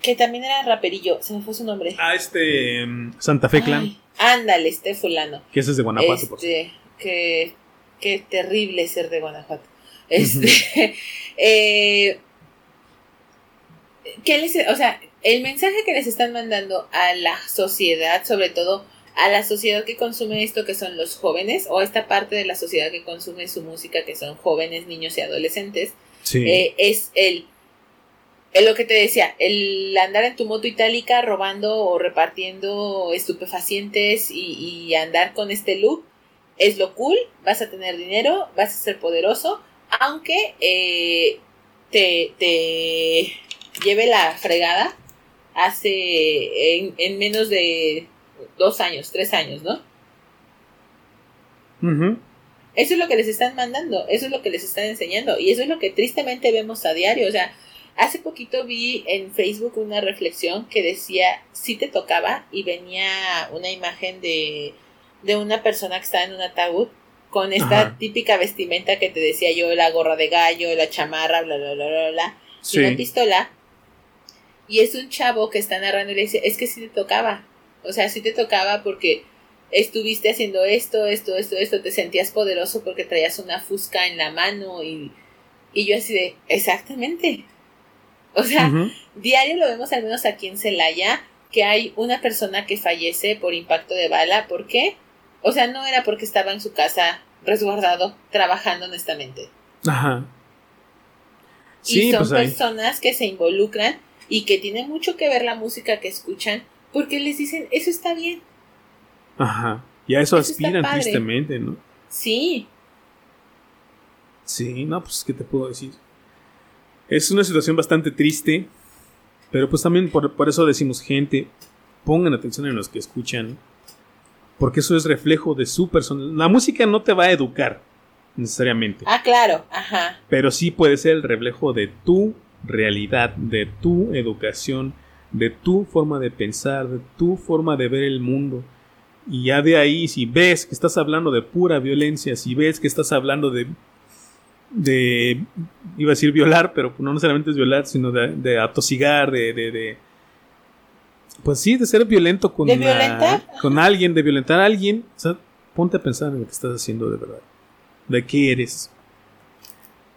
que también era raperillo, se me fue su nombre. Ah, este mm, Santa Fe Clan. ándale, este fulano. Que ese es de Guanajuato, por este, que, que terrible ser de Guanajuato. Este, eh, ¿qué les, o sea, el mensaje que les están mandando a la sociedad, sobre todo a la sociedad que consume esto, que son los jóvenes, o esta parte de la sociedad que consume su música, que son jóvenes, niños y adolescentes, eh, es el lo que te decía, el andar en tu moto itálica robando o repartiendo estupefacientes y, andar con este look es lo cool, vas a tener dinero, vas a ser poderoso, aunque eh, te, te, lleve la fregada hace en, menos de dos años, tres años, ¿no? Eso es lo que les están mandando, eso es lo que les están enseñando y eso es lo que tristemente vemos a diario, o sea, Hace poquito vi en Facebook una reflexión que decía, si te tocaba y venía una imagen de, de una persona que estaba en un ataúd con esta típica vestimenta que te decía yo, la gorra de gallo, la chamarra, bla, bla, bla, bla, bla, y una pistola. Y es un chavo que está narrando y le dice, es que si te tocaba. O sea, si te tocaba porque estuviste haciendo esto, esto, esto, esto, te sentías poderoso porque traías una fusca en la mano y, y yo así de, exactamente. O sea, diario lo vemos al menos aquí en Celaya, que hay una persona que fallece por impacto de bala. ¿Por qué? O sea, no era porque estaba en su casa resguardado, trabajando honestamente. Ajá. y son pues personas que se involucran y que tienen mucho que ver la música que escuchan porque les dicen, eso está bien. Ajá. Y a eso, aspiran tristemente, ¿no? Sí. Sí, no, pues, ¿qué te puedo decir? Es una situación bastante triste, pero pues también por, por eso decimos, gente, pongan atención en los que escuchan, porque eso es reflejo de su persona. La música no te va a educar necesariamente. Ah, claro, ajá. Pero sí puede ser el reflejo de tu realidad, de tu educación, de tu forma de pensar, de tu forma de ver el mundo. Y ya de ahí, si ves que estás hablando de pura violencia, si ves que estás hablando de. de. iba a decir violar, pero no necesariamente es violar, sino de, atosigar, de, de, Pues sí, de ser violento con, con alguien, de violentar a alguien. O sea, ponte a pensar en lo que estás haciendo de verdad. De qué eres.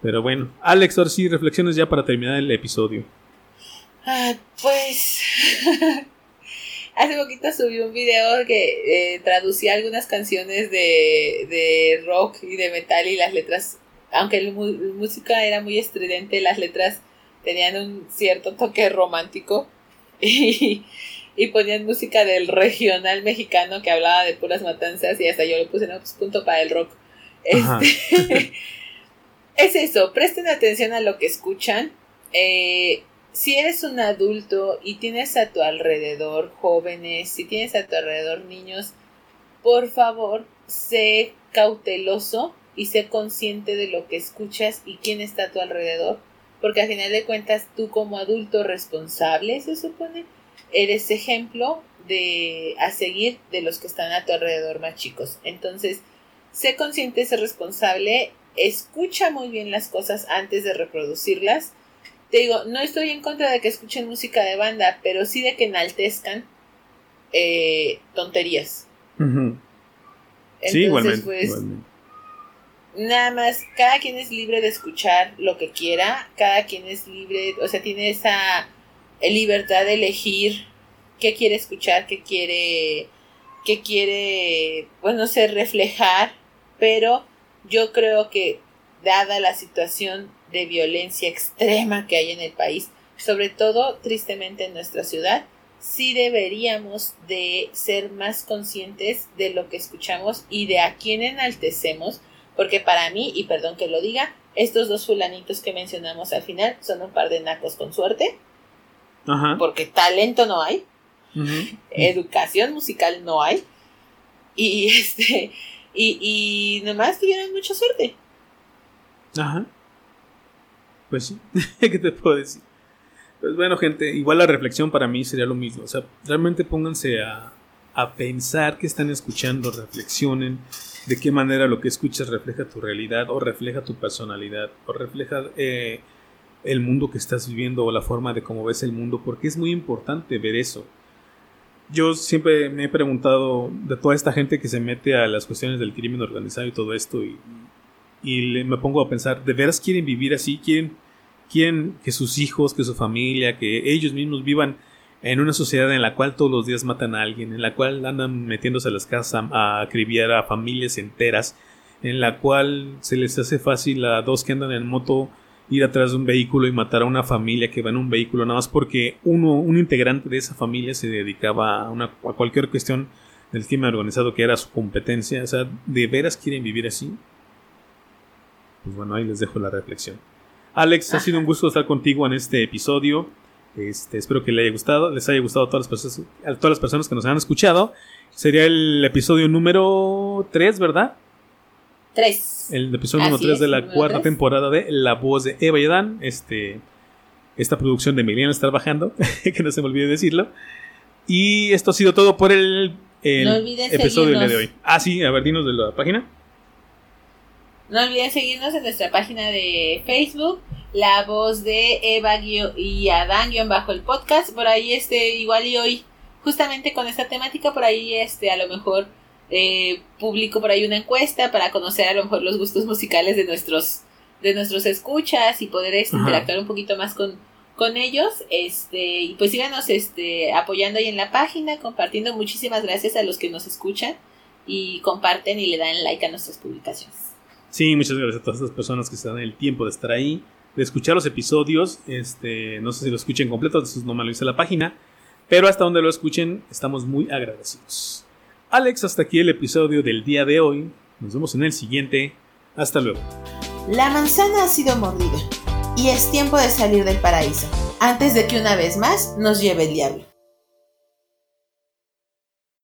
Pero bueno, Alex, ahora sí, reflexiones ya para terminar el episodio. Ah, pues. Hace poquito subí un video que eh, traducía algunas canciones de, de, rock y de metal y las letras, aunque la música era muy estridente, las letras tenían un cierto toque romántico y, y ponían música del regional mexicano que hablaba de puras matanzas y hasta yo le puse, no, pues punto para el rock. Este, es eso, presten atención a lo que escuchan. Eh, si eres un adulto y tienes a tu alrededor jóvenes, si tienes a tu alrededor niños, por favor, sé cauteloso y sé consciente de lo que escuchas y quién está a tu alrededor, porque al final de cuentas tú como adulto responsable, se supone, eres ejemplo de a seguir de los que están a tu alrededor más chicos. Entonces, sé consciente, sé responsable, escucha muy bien las cosas antes de reproducirlas te digo, no estoy en contra de que escuchen música de banda, pero sí de que enaltezcan eh, tonterías. sí, igualmente, pues, nada más, cada quien es libre de escuchar lo que quiera, cada quien es libre, o sea, tiene esa libertad de elegir qué quiere escuchar, qué quiere, qué quiere, bueno, no sé, reflejar, pero yo creo que dada la situación de violencia extrema que hay en el país, sobre todo tristemente en nuestra ciudad, sí deberíamos de ser más conscientes de lo que escuchamos y de a quién enaltecemos, porque para mí, y perdón que lo diga, estos dos fulanitos que mencionamos al final son un par de nacos con suerte, porque talento no hay, educación musical no hay, y este, y, y nomás tuvieron mucha suerte. Ajá. Pues sí, ¿qué te puedo decir? Pues bueno, gente, igual la reflexión para mí sería lo mismo. O sea, realmente pónganse a, a pensar qué están escuchando, reflexionen de qué manera lo que escuchas refleja tu realidad o refleja tu personalidad o refleja eh, el mundo que estás viviendo o la forma de cómo ves el mundo, porque es muy importante ver eso. Yo siempre me he preguntado de toda esta gente que se mete a las cuestiones del crimen organizado y todo esto y me pongo a pensar, ¿de veras quieren vivir así? ¿Quieren, quieren que sus hijos, que su familia, que ellos mismos vivan en una sociedad en la cual todos los días matan a alguien, en la cual andan metiéndose a las casas a acribillar a familias enteras, en la cual se les hace fácil a dos que andan en moto ir atrás de un vehículo y matar a una familia que va en un vehículo nada más porque uno, un integrante de esa familia se dedicaba a, una, a cualquier cuestión del crimen organizado que era su competencia. O sea, ¿de veras quieren vivir así? pues bueno, ahí les dejo la reflexión. Alex, ha sido un gusto estar contigo en este episodio. Este, espero que les haya gustado, les haya gustado a todas las personas, a todas las personas que nos han escuchado. Sería el episodio número 3, ¿verdad? 3. El episodio número 3 de la cuarta temporada de La voz de Eva y Adán. Este, esta producción de Emiliano está bajando, que no se me olvide decirlo. Y esto ha sido todo por el, episodio de hoy. Ah, sí, a ver, dinos de la página. No olviden seguirnos en nuestra página de Facebook, La Voz de Eva y Adán bajo el podcast. Por ahí este, igual y hoy, justamente con esta temática, por ahí este, a lo mejor eh, publico por ahí una encuesta para conocer a lo mejor los gustos musicales de nuestros, de nuestros escuchas y poder este, interactuar un poquito más con, con ellos. Este, y pues síganos este, apoyando ahí en la página, compartiendo. Muchísimas gracias a los que nos escuchan y comparten y le dan like a nuestras publicaciones. Sí, muchas gracias a todas estas personas que se dan el tiempo de estar ahí, de escuchar los episodios. Este, no sé si lo escuchen completo, eso no me lo dice la página, pero hasta donde lo escuchen estamos muy agradecidos. Alex, hasta aquí el episodio del día de hoy. Nos vemos en el siguiente. Hasta luego. La manzana ha sido mordida y es tiempo de salir del paraíso antes de que una vez más nos lleve el diablo.